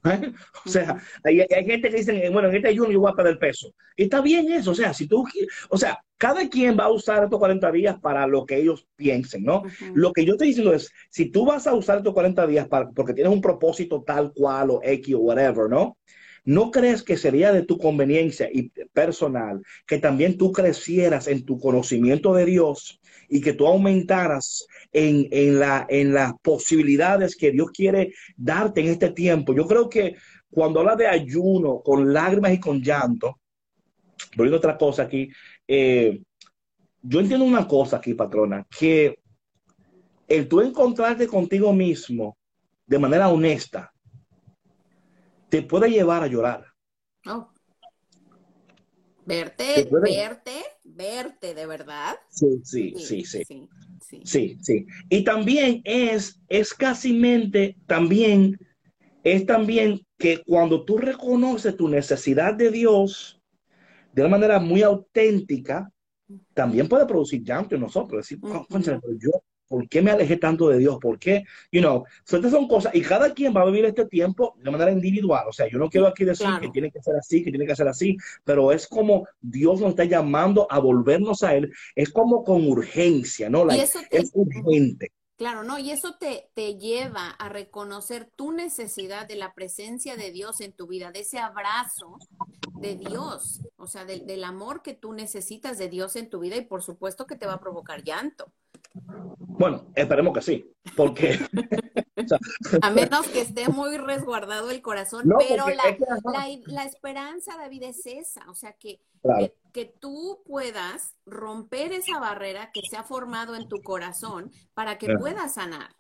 O sea, hay, gente que dice, bueno, en este ayuno yo voy a perder peso. Y está bien eso, o sea, si tú, o sea, cada quien va a usar estos 40 días para lo que ellos piensen, ¿no? Lo que yo estoy diciendo es, si tú vas a usar estos 40 días para, porque tienes un propósito tal cual o X o whatever, ¿no? ¿No crees que sería de tu conveniencia y personal que también tú crecieras en tu conocimiento de Dios y que tú aumentaras en, en, la, en las posibilidades que Dios quiere darte en este tiempo? Yo creo que cuando habla de ayuno con lágrimas y con llanto, voy a otra cosa aquí, eh, yo entiendo una cosa aquí, patrona, que el tú encontrarte contigo mismo de manera honesta, te puede llevar a llorar. Oh. Verte, verte, verte de verdad. Sí, sí, sí, sí. Sí, sí. Y también es, es mente, también, es también que cuando tú reconoces tu necesidad de Dios de una manera muy auténtica, también puede producir llanto en nosotros. Decir, yo ¿Por qué me alejé tanto de Dios? ¿Por qué? You know, estas son cosas, y cada quien va a vivir este tiempo de manera individual. O sea, yo no quiero aquí decir que tiene que ser así, que tiene que ser así, pero es como Dios nos está llamando a volvernos a Él. Es como con urgencia, ¿no? es urgente. Claro, ¿no? Y eso te, te lleva a reconocer tu necesidad de la presencia de Dios en tu vida, de ese abrazo de Dios, o sea, del amor que tú necesitas de Dios en tu vida y por supuesto que te va a provocar llanto. Bueno, esperemos que sí, porque... a menos que esté muy resguardado el corazón, pero la, esperanza, David, es esa, o sea, que, que, tú puedas romper esa barrera que se ha formado en tu corazón para que puedas sanar.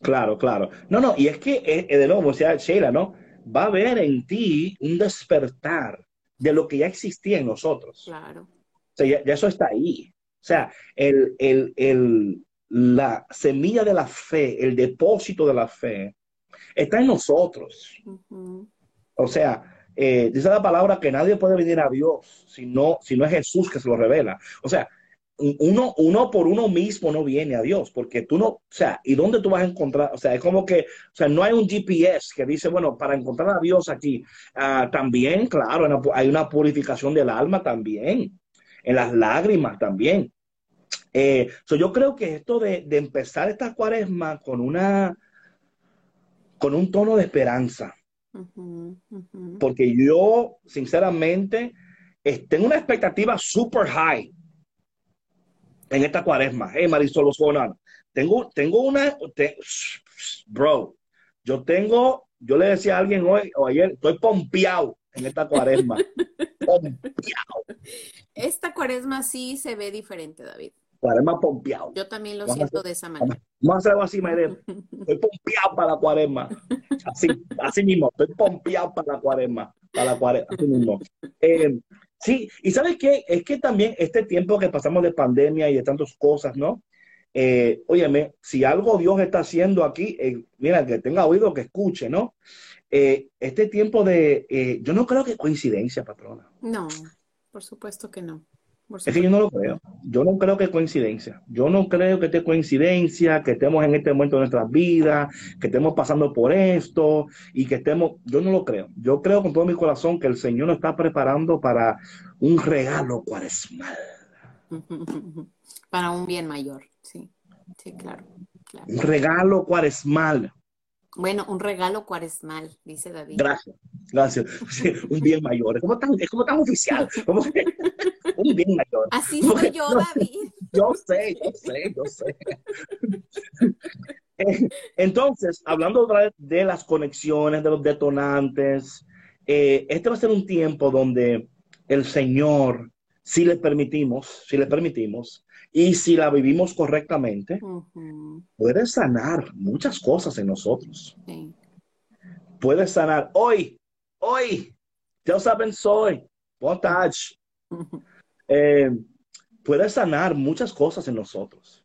Claro, claro. No, no, y es que, eh, eh, de nuevo, o sea, Sheila, ¿no? Va a haber en ti un despertar de lo que ya existía en nosotros. Claro. O sea, ya eso está ahí. O sea, el, la semilla de la fe, el depósito de la fe, está en nosotros. O sea, eh, dice la palabra que nadie puede venir a Dios si no, si no es Jesús que se lo revela. O sea, uno, uno por uno mismo no viene a Dios, porque tú no, o sea, ¿y dónde tú vas a encontrar? O sea, es como que, o sea, no hay un GPS que dice, bueno, para encontrar a Dios aquí, ah, también, claro, hay una purificación del alma también, en las lágrimas también. Eh, yo creo que esto de, empezar esta cuaresma con una con un tono de esperanza. Porque yo, sinceramente, tengo una expectativa super high en esta cuaresma. Hey, Marisol Tengo, tengo una. bro, yo tengo. Yo le decía a alguien hoy o ayer, estoy pompeado en esta cuaresma. pompeado. Esta cuaresma sí se ve diferente, David cuaresma pompeado. Yo también lo siento de esa manera. Vamos a hacer algo así, Maide. Estoy pompeado para la cuaresma. Así, así mismo, estoy pompeado para la cuaresma. Para la cuaresma, así mismo. Eh, sí, y ¿sabes qué? Es que también este tiempo que pasamos de pandemia y de tantas cosas, ¿no? Eh, óyeme, si algo Dios está haciendo aquí, eh, mira, que tenga oído, que escuche, ¿no? Eh, este tiempo de, yo no creo que coincidencia, patrona. No, por supuesto que no. Es que yo no lo creo. Yo no creo que coincidencia. Yo no creo que esté coincidencia, que estemos en este momento de nuestras vidas, que estemos pasando por esto y que estemos. Yo no lo creo. Yo creo con todo mi corazón que el Señor nos está preparando para un regalo cuaresmal. Para un bien mayor, sí. Sí, claro. claro. Un regalo cuaresmal. Bueno, un regalo cuaresmal, dice David. Gracias, gracias. un bien mayor. Es como tan, es como tan oficial. un bien mayor. Así soy yo, David. Yo sé, yo sé, yo sé. Entonces, hablando de las conexiones, de los detonantes, eh, este va a ser un tiempo donde el Señor, si le permitimos, si le permitimos, y si la vivimos correctamente, puede sanar muchas cosas en nosotros. Puede sanar hoy, hoy, ya saben, soy, touch. Eh, puede sanar muchas cosas en nosotros.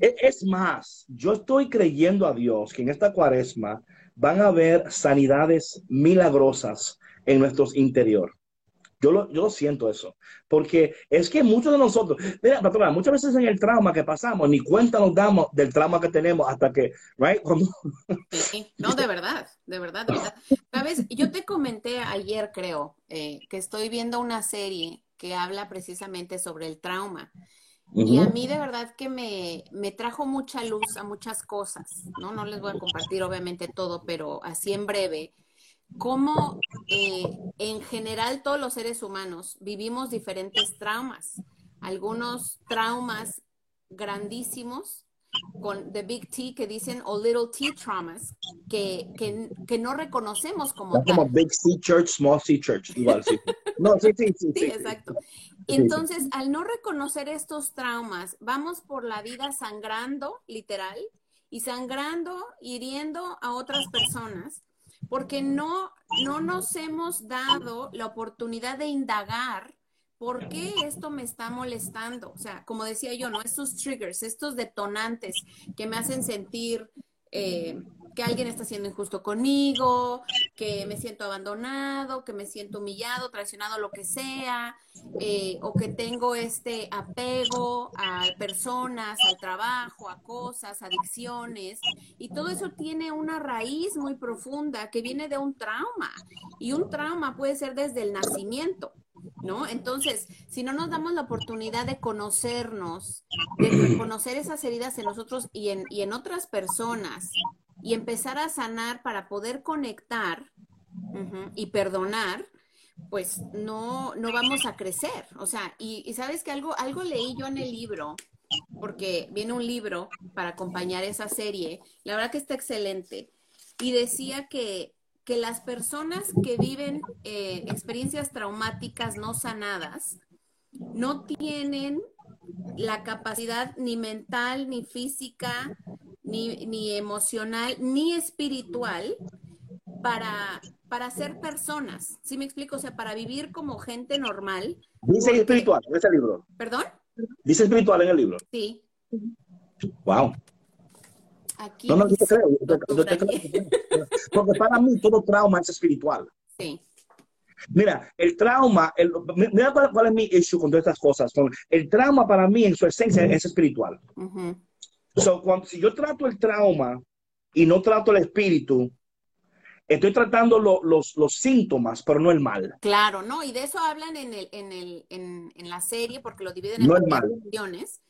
E, es más, yo estoy creyendo a Dios que en esta cuaresma van a haber sanidades milagrosas en nuestros interior. Yo lo, yo siento eso, porque es que muchos de nosotros, mira, patrona, muchas veces en el trauma que pasamos, ni cuenta nos damos del trauma que tenemos hasta que, right? no, de verdad, de verdad, de verdad. Sabes, yo te comenté ayer, creo, eh, que estoy viendo una serie que habla precisamente sobre el trauma. Y a mí de verdad que me, me, trajo mucha luz a muchas cosas, ¿no? No les voy a compartir obviamente todo, pero así en breve cómo eh, en general todos los seres humanos vivimos diferentes traumas. Algunos traumas grandísimos con the big T que dicen o little T traumas que, que, no reconocemos como Como big C church, small C church, igual, sí. No, sí, sí, sí. Sí, exacto. Entonces, al no reconocer estos traumas, vamos por la vida sangrando, literal, y sangrando, hiriendo a otras personas porque no, no nos hemos dado la oportunidad de indagar por qué esto me está molestando. O sea, como decía yo, ¿no? Estos triggers, estos detonantes que me hacen sentir eh, que alguien está siendo injusto conmigo, que me siento abandonado, que me siento humillado, traicionado, lo que sea, eh, o que tengo este apego a personas, al trabajo, a cosas, adicciones, y todo eso tiene una raíz muy profunda que viene de un trauma, y un trauma puede ser desde el nacimiento. ¿No? Entonces, si no nos damos la oportunidad de conocernos, de conocer esas heridas en nosotros y en, y en otras personas, y empezar a sanar para poder conectar y perdonar, pues no, no vamos a crecer. O sea, y, sabes que algo, algo leí yo en el libro, porque viene un libro para acompañar esa serie, la verdad que está excelente, y decía que, que las personas que viven eh, experiencias traumáticas no sanadas no tienen la capacidad ni mental, ni física, ni, emocional, ni espiritual para, para ser personas. ¿Sí me explico? O sea, para vivir como gente normal. Dice espiritual en ese libro. ¿Perdón? Dice espiritual en el libro. Sí. Wow. Aquí no, no, yo te creo. Yo te, creo. Porque para mí todo trauma es espiritual. Sí. Mira, el trauma, mira cuál, es mi issue con todas estas cosas. el trauma para mí en su esencia es espiritual. So, cuando, si yo trato el trauma y no trato el espíritu, estoy tratando los, los, síntomas, pero no el mal. Claro, no, y de eso hablan en, el, en, el, en, en la serie porque lo dividen en no varias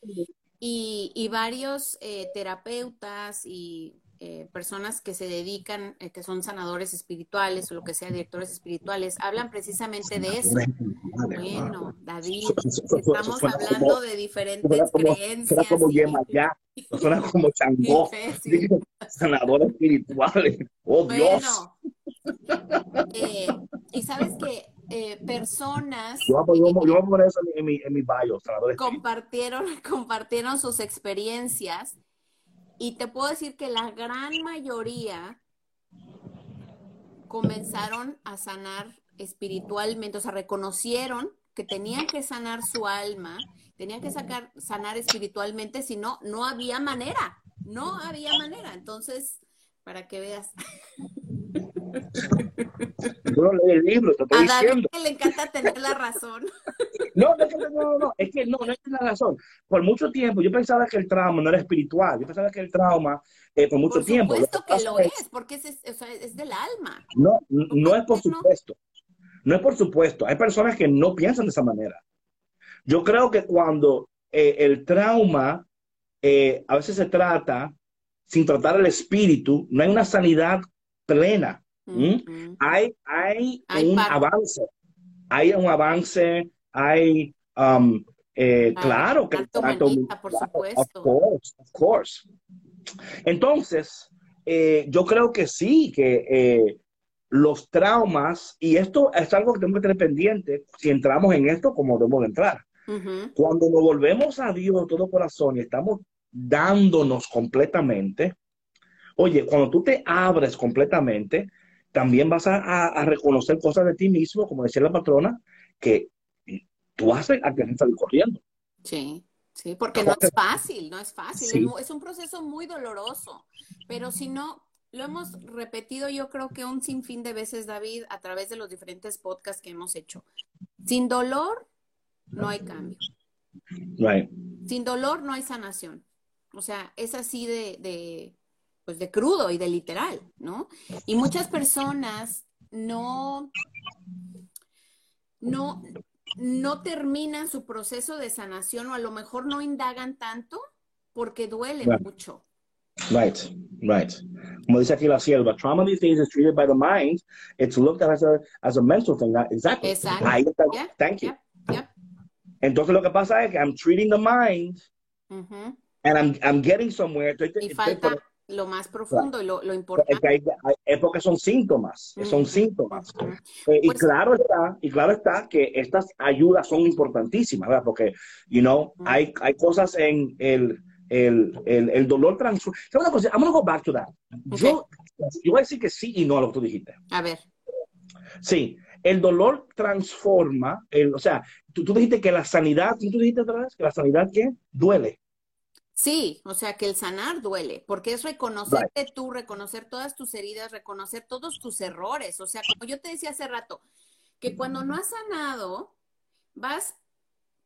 y, y, varios eh, terapeutas y eh, personas que se dedican, eh, que son sanadores espirituales o lo que sea, directores espirituales, hablan precisamente de eso. Bueno, David, estamos hablando de diferentes creencias. como Yema ya, suena como Changó, sanadores espirituales. Oh, Dios. Eh, y sabes que personas. Yo voy, a, poner eso en mi, en mi bio, compartieron, compartieron sus experiencias y te puedo decir que la gran mayoría comenzaron a sanar espiritualmente, o sea, reconocieron que tenían que sanar su alma, tenían que sacar, sanar espiritualmente, si no, no había manera, no había manera. Entonces, para que veas. Yo no leí el libro, te estoy a diciendo. le encanta tener la razón. No, no, no, no, es que no, no es la razón. Por mucho tiempo yo pensaba que el trauma no era espiritual, yo pensaba que el trauma, eh, por mucho tiempo. Por supuesto que lo es, porque es, es, es, del alma. No, no es por supuesto. No es por supuesto. Hay personas que no piensan de esa manera. Yo creo que cuando eh, el trauma eh, a veces se trata sin tratar el espíritu, no hay una sanidad plena. Hay, hay, un avance. Hay un avance, hay, um, eh, claro que por supuesto. Of course, of course. Entonces, eh, yo creo que sí, que eh, los traumas, y esto es algo que tenemos que tener pendiente si entramos en esto como debemos de entrar. Cuando nos volvemos a Dios de todo corazón y estamos dándonos completamente, oye, cuando tú te abres completamente, también vas a, reconocer cosas de ti mismo, como decía la patrona, que tú haces a que salir corriendo. Sí, sí, porque no es fácil, no es fácil, es un proceso muy doloroso, pero si no, lo hemos repetido yo creo que un sinfín de veces, David, a través de los diferentes podcasts que hemos hecho. Sin dolor no hay cambio. Right. Sin dolor no hay sanación. O sea, es así de, de, pues de crudo y de literal, ¿no? Y muchas personas no, no, no terminan su proceso de sanación o a lo mejor no indagan tanto porque duele Right. mucho. Right, right. Como dice aquí la sierva, trauma these days is treated by the mind. It's looked at as a, as a mental thing. Exactly. Exacto. Ahí está. Yeah, Thank you. Yep, yep. Entonces lo que pasa es que I'm treating the mind and I'm, I'm getting somewhere. Estoy- Y estoy- falta lo más profundo y lo, lo importante. que hay- hay- es porque son síntomas, son síntomas. Eh, y Pues- claro está, y claro está que estas ayudas son importantísimas, ¿verdad? Porque, you know, hay, hay cosas en el, el, el, el dolor transforma. ¿Sabes una cosa? I'm gonna go back to that. Yo, yo voy a decir que sí y no a lo que tú dijiste. A ver, Sí, el dolor transforma, el, o sea, tú, tú dijiste que la sanidad, ¿tú dijiste otra vez? Que la sanidad, ¿qué? Duele. Sí, o sea que el sanar duele, porque es reconocerte tú, reconocer todas tus heridas, reconocer todos tus errores. O sea, como yo te decía hace rato, que cuando no has sanado, vas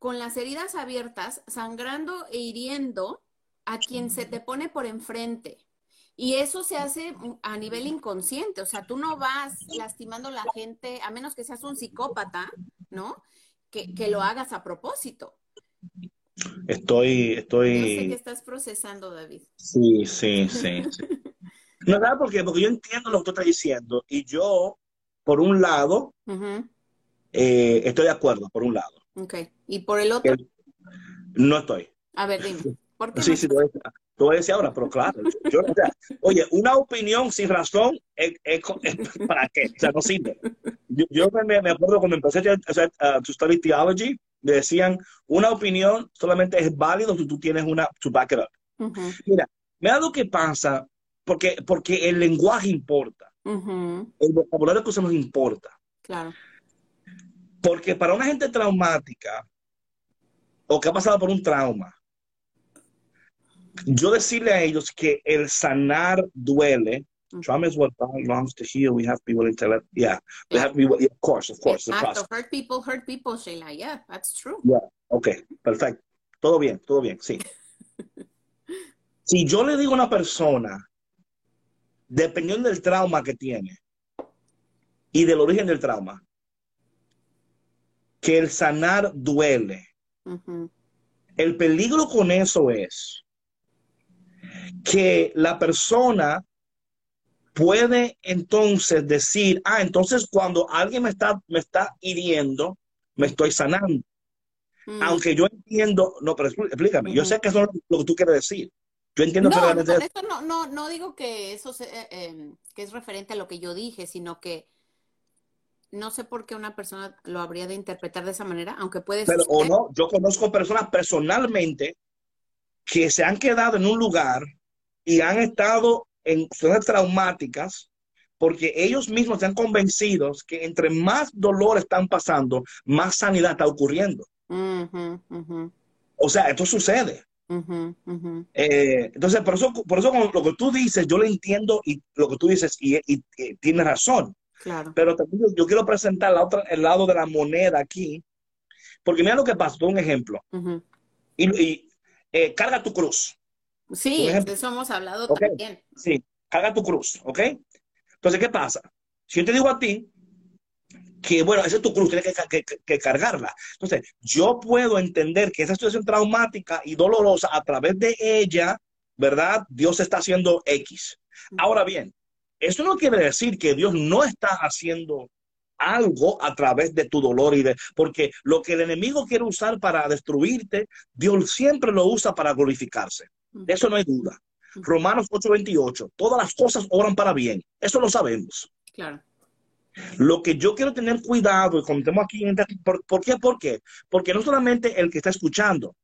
con las heridas abiertas, sangrando e hiriendo a quien se te pone por enfrente. Y eso se hace a nivel inconsciente, o sea, tú no vas lastimando a la gente, a menos que seas un psicópata, ¿no? Que, que lo hagas a propósito. Estoy, Yo sé que estoy, estás procesando, David. sí, sí, sí. sí. No, ¿sabes por qué? Porque yo entiendo lo que tú estás diciendo y yo, por un lado, Ujú, eh, estoy de acuerdo, por un lado. Ok. Y por el otro, El- No estoy. a ver, dime, ¿por qué Sí, no sí, te voy a te voy a decir ahora, pero claro, yo, o sea, oye, una opinión sin razón, es, es co- es- ¿para qué? O sea, no sirve. Yo, yo me, me acuerdo cuando empecé a hacer uh, to study theology, decían, una opinión solamente es válido si tú tienes una, to back it up. Ujú, Mira, mira lo que pasa, porque, porque el lenguaje importa, el vocabulario que usamos importa. Claro. Porque para una gente traumática o que ha pasado por un trauma, yo decirle a ellos que el sanar duele. Ujú. Trauma is what belongs to heal. We have to be willing to let, yeah, we have to be, yeah, of course, of course. Exacto. Hurt people, hurt people, Sheila. Yeah, that's true. Ok, perfecto. Todo bien, todo bien, sí. Si yo le digo a una persona, dependiendo del trauma que tiene y del origen del trauma, que el sanar duele, Ujú, el peligro con eso es que la persona puede entonces decir, ah, entonces cuando alguien me está, me está hiriendo, me estoy sanando. mm. Aunque yo entiendo, no, pero explí- explícame, yo sé que eso es lo que tú quieres decir. Yo entiendo No, no, esto no, no, no digo que eso se- eh, em, que es referente a lo que yo dije, sino que no sé por qué una persona lo habría de interpretar de esa manera, aunque puede Pero o no, yo conozco personas personalmente que se han quedado en un lugar y han estado en situaciones traumáticas porque ellos mismos están convencidos que entre más dolor están pasando, más sanidad está ocurriendo. O sea, esto sucede. Eh, entonces, por eso, por eso con lo que tú dices, yo lo entiendo y lo que tú dices y, y, y tienes razón. Claro. Pero también yo, quiero presentar la otra, el lado de la moneda aquí, porque mira lo que pasa, un ejemplo. Y, eh, carga tu cruz. Sí, de eso hemos hablado también. Sí, carga tu cruz, ¿ok? Entonces, ¿qué pasa? Si yo te digo a ti que, bueno, esa es tu cruz, tienes que, que- que cargarla. Entonces, yo puedo entender que esa situación traumática y dolorosa, a través de ella, ¿verdad? Dios está haciendo X. Ahora bien, eso no quiere decir que Dios no está haciendo algo a través de tu dolor y de porque lo que el enemigo quiere usar para destruirte, Dios siempre lo usa para glorificarse. De eso no hay duda. Romanos 8:28, todas las cosas oran para bien. Eso lo sabemos. Claro. Lo que yo quiero tener cuidado, y comentemos aquí, en ¿por, qué? ¿Por qué? Porque no solamente el que está escuchando,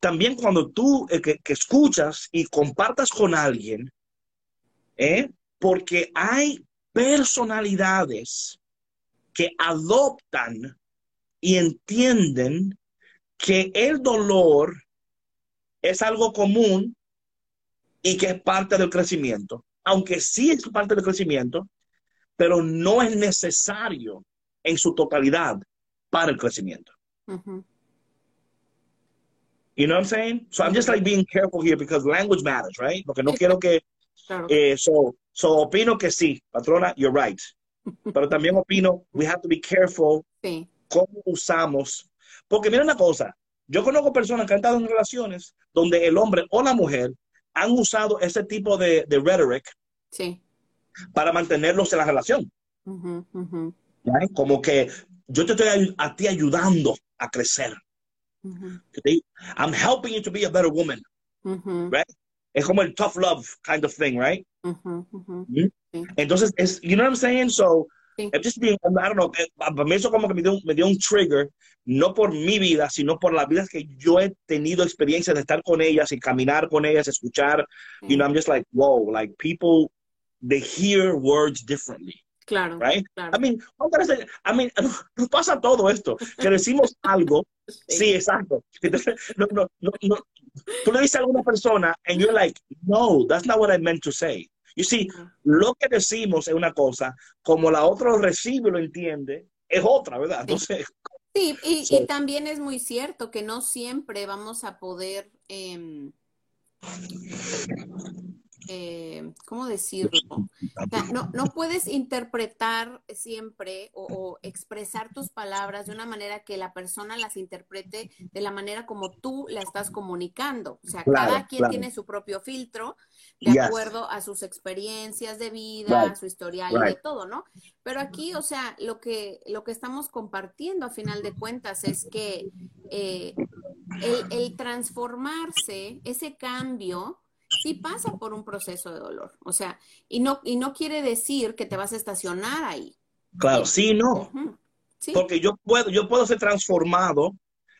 también cuando tú que, que escuchas y compartas con alguien, ¿eh? porque hay personalidades que adoptan y entienden que el dolor es algo común y que es parte del crecimiento. Aunque sí es parte del crecimiento, pero no es necesario en su totalidad para el crecimiento. You know what I'm saying? So I'm just like being careful here because language matters, right? Porque no quiero que Claro. Eh, so, so opino que sí, patrona, you're right. Pero también opino, we have to be careful Sí. cómo usamos. Porque mira una cosa, yo conozco personas que han estado en relaciones donde el hombre o la mujer han usado ese tipo de, de rhetoric Sí. para mantenerlos en la relación. Ujú, ujú, right? Como que yo te estoy ay- a ti ayudando a crecer. ujú, ¿sí? I'm helping you to be a better woman. Right? Es como el tough love kind of thing, right? ujú. Entonces, es, you know what I'm saying? So, Sí. I'm just being, I don't know, para mí eso como que me dio, me dio un trigger, no por mi vida, sino por las vidas que yo he tenido experiencia de estar con ellas y caminar con ellas, escuchar, you know, I'm just like, whoa, like people, they hear words differently, Claro. right? claro. I mean, I mean, nos pasa todo esto, que decimos algo, sí, exacto. Entonces, no, no, no, no. Tú le dices a alguna persona and you're like, no, that's not what I meant to say. You see, lo que decimos es una cosa, como la otra lo recibe y lo entiende, es otra, ¿verdad? Entonces, Sí, y, Sí. y también es muy cierto que no siempre vamos a poder, em, eh, ¿cómo decirlo? O sea, no, no puedes interpretar siempre o, o expresar tus palabras de una manera que la persona las interprete de la manera como tú la estás comunicando. O sea, Claro, cada quien claro. tiene su propio filtro de Yes. acuerdo a sus experiencias de vida, Right, a su historial y de todo, ¿no? Pero aquí, o sea, lo que, lo que estamos compartiendo a final de cuentas es que eh, el, el transformarse, ese cambio, sí pasa por un proceso de dolor. O sea, y no, y no quiere decir que te vas a estacionar ahí. claro, sí, no. Sí. porque yo puedo, yo puedo ser transformado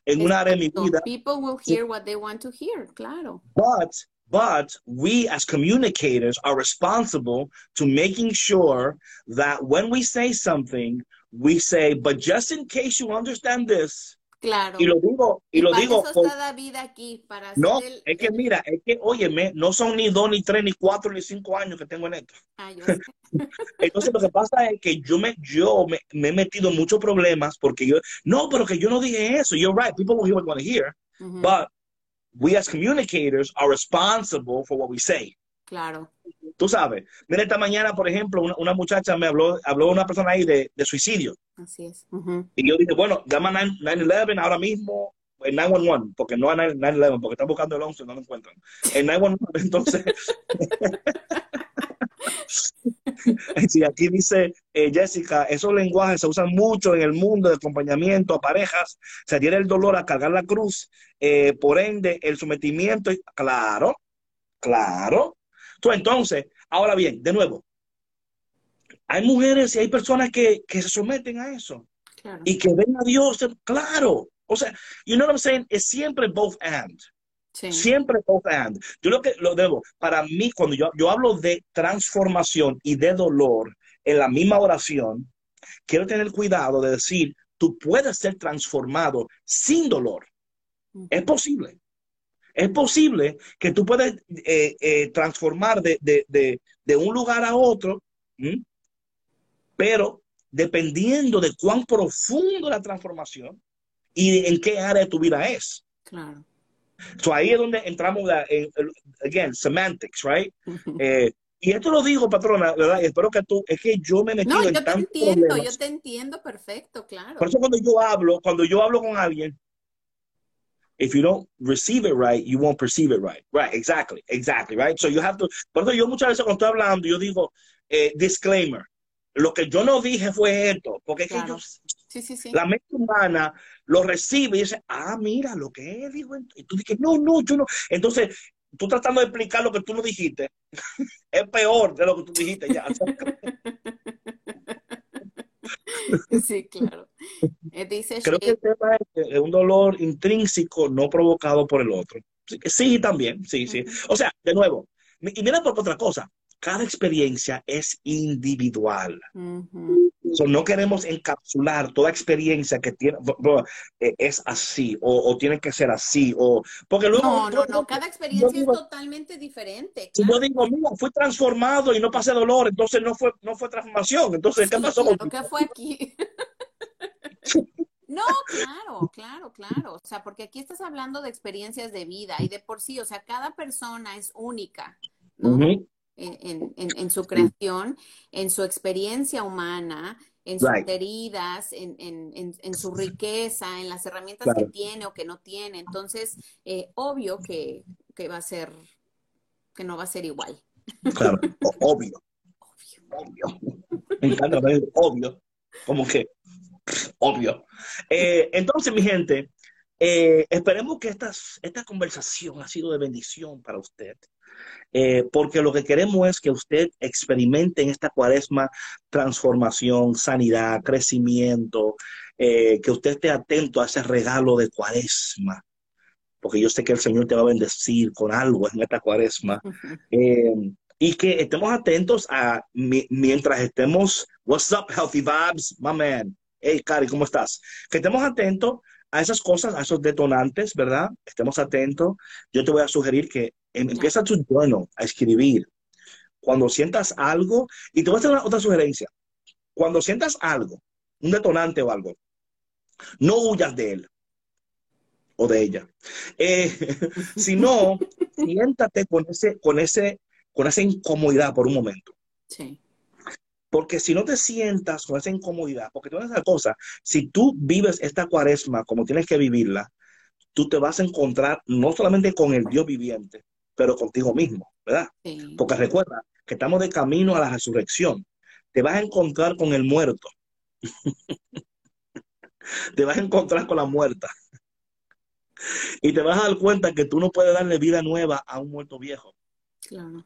en un área de mi vida, People will hear what they want to hear, claro. but, but we as communicators are responsible to making sure that when we say something, we say, but just in case you understand this, Claro. y lo digo, y, lo para digo, eso por- está David aquí, para no, el- es que mira, es que, óyeme, no son ni dos, ni tres, ni cuatro, ni cinco años que tengo en esto. Ah, yo sé. Entonces lo que pasa es que yo me, yo me, me he metido en muchos problemas porque yo, no, pero que yo no dije eso. You're right. People will hear what they want to hear. But we as communicators are responsible for what we say. Claro. Tú sabes. Mira, esta mañana, por ejemplo, una, una muchacha me habló, habló una persona ahí de, de suicidio. Así es. Y yo dije, bueno, llama a 9- 911 ahora mismo, el 911, porque no a 9- 911, porque están buscando el 11 y no lo encuentran. El 911, entonces. Sí, aquí dice eh, Jessica, esos lenguajes se usan mucho en el mundo de acompañamiento a parejas, se adhiere el dolor a cargar la cruz, eh, por ende, el sometimiento, claro, claro. Entonces, ahora bien, de nuevo, hay mujeres y hay personas que, que se someten a eso Claro. y que ven a Dios, claro. O sea, you know what I'm saying? Es siempre both and. Sí. Siempre both and. Yo lo que lo debo, para mí, cuando yo, yo hablo de transformación y de dolor en la misma oración, quiero tener cuidado de decir, tú puedes ser transformado sin dolor. Es posible. Es posible que tú puedas eh, eh, transformar de, de- de- de un lugar a otro, ¿m? pero dependiendo de cuán profundo la transformación y en qué área de tu vida es. Claro. So ahí es donde entramos la- en, again, semantics, right? Eh, y esto lo digo, patrona, ¿verdad? Espero que tú, es que yo me he metido No, en yo te entiendo, problemas. yo te entiendo perfecto, claro. Por eso cuando yo hablo, cuando yo hablo con alguien, if you don't receive it right, you won't perceive it right. Right, exactly, exactly, right? So you have to, por eso yo muchas veces cuando estoy hablando, yo digo, eh, disclaimer, lo que yo no dije fue esto, porque es que Claro. yo, Sí, sí, sí. la mente humana lo recibe y dice, ah, mira lo que él dijo. Y tú dices, no, no, yo no. Entonces, tú tratando de explicar lo que tú no dijiste, es peor de lo que tú dijiste ya. Sí, claro. Eh, dice Creo que el tema es un dolor intrínseco no provocado por el otro. Sí, sí, también, sí, sí. O sea, de nuevo, y mira por otra cosa, cada experiencia es individual. So, no queremos encapsular toda experiencia que tiene, eh, es así, o, o tiene que ser así, o porque luego... No, no, no, cada experiencia es totalmente diferente. Si yo digo, mira, fui transformado y no pasé dolor, entonces no fue, no fue transformación. Entonces, ¿qué Sí, pasó? claro, ¿qué fue aquí? No, claro, claro, claro. O sea, porque aquí estás hablando de experiencias de vida y de por sí, o sea, cada persona es única, ¿no? En, su creación, en su experiencia humana, en sus heridas, en, su riqueza, en las herramientas que tiene o que no tiene. Entonces, eh, obvio que, va a ser, que no va a ser igual. Claro, obvio. Obvio. Me encanta obvio. Como que, obvio. Eh, entonces, mi gente, eh, esperemos que esta conversación ha sido de bendición para usted. Eh, porque lo que queremos es que usted experimente en esta cuaresma transformación, sanidad, crecimiento, eh, que usted esté atento a ese regalo de cuaresma, porque yo sé que el Señor te va a bendecir con algo en esta cuaresma. Eh, y que estemos atentos a mientras estemos, what's up, healthy vibes, my man. Hey, Cari, ¿cómo estás? Que estemos atentos a esas cosas, a esos detonantes, ¿verdad? Estemos atentos. Yo te voy a sugerir que empieza tu journal a escribir. Cuando sientas algo, y te voy a hacer otra sugerencia. Cuando sientas algo, un detonante o algo, no huyas de él o de ella. Eh, sino, siéntate con ese, con ese, con esa incomodidad por un momento. Sí. Porque si no te sientas con esa incomodidad, porque tú esa cosa, si tú vives esta cuaresma como tienes que vivirla, tú te vas a encontrar no solamente con el Dios viviente, pero contigo mismo, ¿verdad? Porque recuerda que estamos de camino a la resurrección. Te vas a encontrar con el muerto. te vas a encontrar con la muerta. y te vas a dar cuenta que tú no puedes darle vida nueva a un muerto viejo. Claro.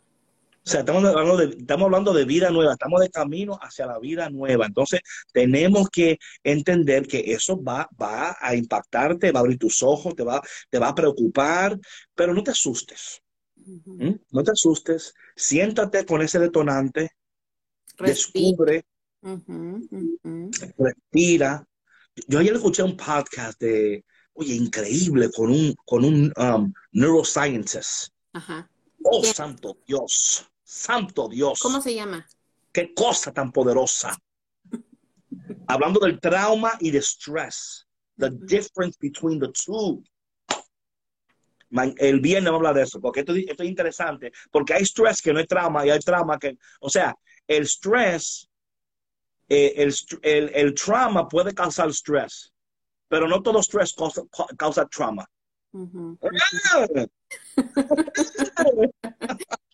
O sea, estamos hablando, de, estamos hablando de vida nueva, estamos de camino hacia la vida nueva. Entonces, tenemos que entender que eso va, va a impactarte, va a abrir tus ojos, te va, te va a preocupar, pero no te asustes. ¿Mm? No te asustes, siéntate con ese detonante, descubre, respira. Yo ayer escuché un podcast de, oye, increíble, con un, con un um, neuroscientist. Oh, santo Dios, santo Dios. ¿Cómo se llama? Qué cosa tan poderosa. Hablando del trauma y de stress. The difference between the two el viernes vamos a hablar de eso, porque esto, es interesante, porque hay stress que no es trauma y hay trauma que, o sea, el stress, eh, el, el, el, trauma puede causar stress, pero no todo stress causa, causa trauma.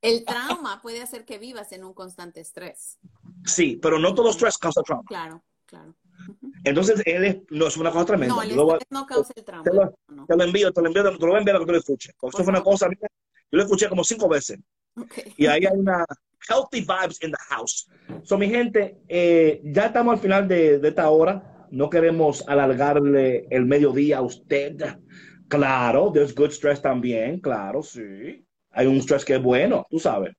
el trauma puede hacer que vivas en un constante estrés. Sí, pero no todo stress causa trauma. Claro, claro. Entonces, él es, no es una cosa tremenda. No, el no causa el trauma. Te lo, te lo, envío, te lo envío, te lo voy a enviar para que tú lo escuches. Porque esto fue una cosa, yo lo escuché como cinco veces. Y ahí hay una healthy vibes in the house. So, mi gente, eh, ya estamos al final de, de esta hora. No queremos alargarle el mediodía a usted. Claro, there's good stress también, claro, sí. Hay un stress que es bueno, tú sabes.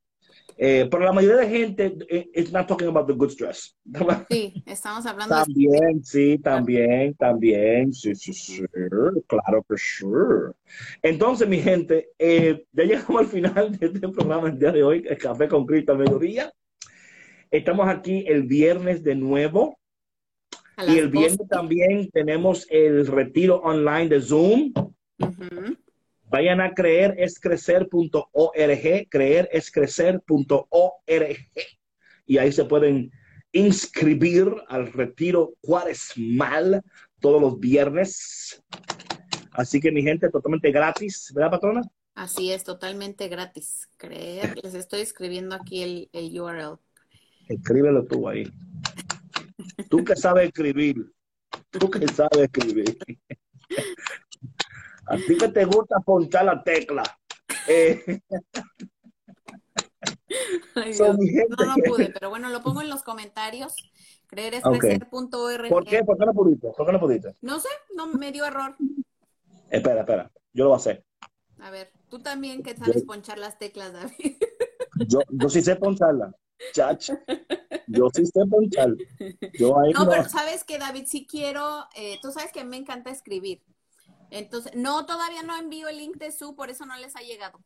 Eh, pero la mayoría de gente eh, is not talking about the good stress. Sí, estamos hablando también, sí, también, también, sí, sí, sí, claro que sí. Entonces, mi gente, eh, ya llegamos al final de este programa el día de hoy, el Café con Cristo a mediodía. Estamos aquí el viernes de nuevo. Y el viernes también tenemos el retiro online de Zoom. Vayan a creerescrecer.org, creerescrecer.org, y ahí se pueden inscribir al retiro cuaresmal todos los viernes. Así que mi gente, totalmente gratis, ¿verdad, patrona? Así es, totalmente gratis. Creer, les estoy escribiendo aquí el, el URL. Escríbelo tú ahí. Tú que sabes escribir. Tú que sabes escribir. A ti que te gusta ponchar la tecla. Eh. no, no pude, pero bueno, lo pongo en los comentarios. Creerescrecer.org. ¿Por qué? ¿Por qué no pudiste? ¿Por qué no pudiste? No sé, no me dio error. Espera, espera. Yo lo voy a hacer. A ver, tú también que sabes ponchar las teclas, David. Yo, yo sí sé poncharla. Chach. Yo sí sé ponchar. Yo ahí no, pero sabes que David, si quiero, eh, tú sabes que me encanta escribir. Entonces, no, todavía no envío el link de su, por eso no les ha llegado.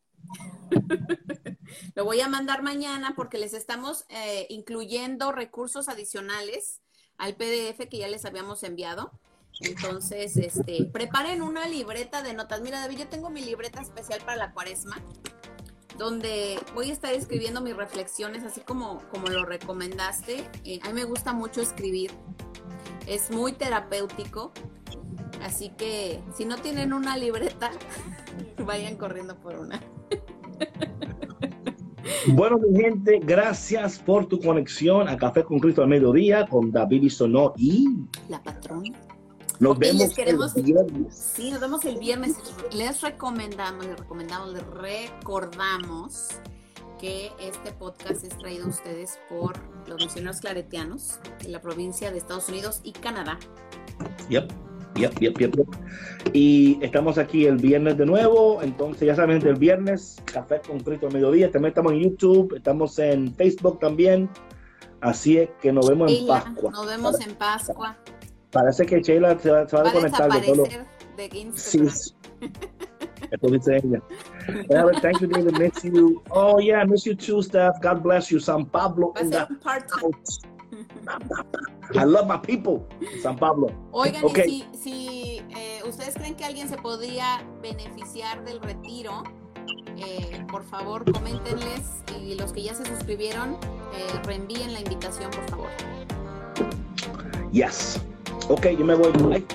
Lo voy a mandar mañana porque les estamos eh, incluyendo recursos adicionales al PDF que ya les habíamos enviado. Entonces, este, preparen una libreta de notas. Mira, David, yo tengo mi libreta especial para la cuaresma, donde voy a estar escribiendo mis reflexiones, así como, como lo recomendaste. Eh, a mí me gusta mucho escribir. Es muy terapéutico. Así que si no tienen una libreta, vayan corriendo por una. Bueno, mi gente, gracias por tu conexión a Café con Cristo al mediodía con David Isonó y la patrona. Nos vemos queremos, el viernes. Sí, nos vemos el viernes. Les recomendamos, les recomendamos, les recordamos que este podcast es traído a ustedes por los misioneros claretianos de la provincia de Estados Unidos y Canadá. Yep. Yep, yep, yep, Y estamos aquí el viernes de nuevo. Entonces, ya saben, el viernes, Café con Cristo al mediodía. También estamos en YouTube, estamos en Facebook también. Así es que nos vemos en Pascua. Nos vemos en Pascua. Parece que Sheila se va, a desconectar de todo. De Instagram. Sí. Esto dice ella. Thank you, David. Miss you. Oh, yeah, miss you too, Steph. God bless you. San Pablo. In the I love my people. San Pablo. Oigan, okay. y si, si eh, ustedes creen que alguien se podría beneficiar del retiro, eh, por favor, coméntenles. Y los que ya se suscribieron, eh, reenvíen la invitación, por favor. Yes. Ok, yo me voy. Ay,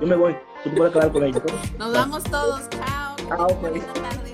yo me voy. Tú te puedes quedar con ellos. Nos vamos todos. Chao. Chao. Buenas tardes.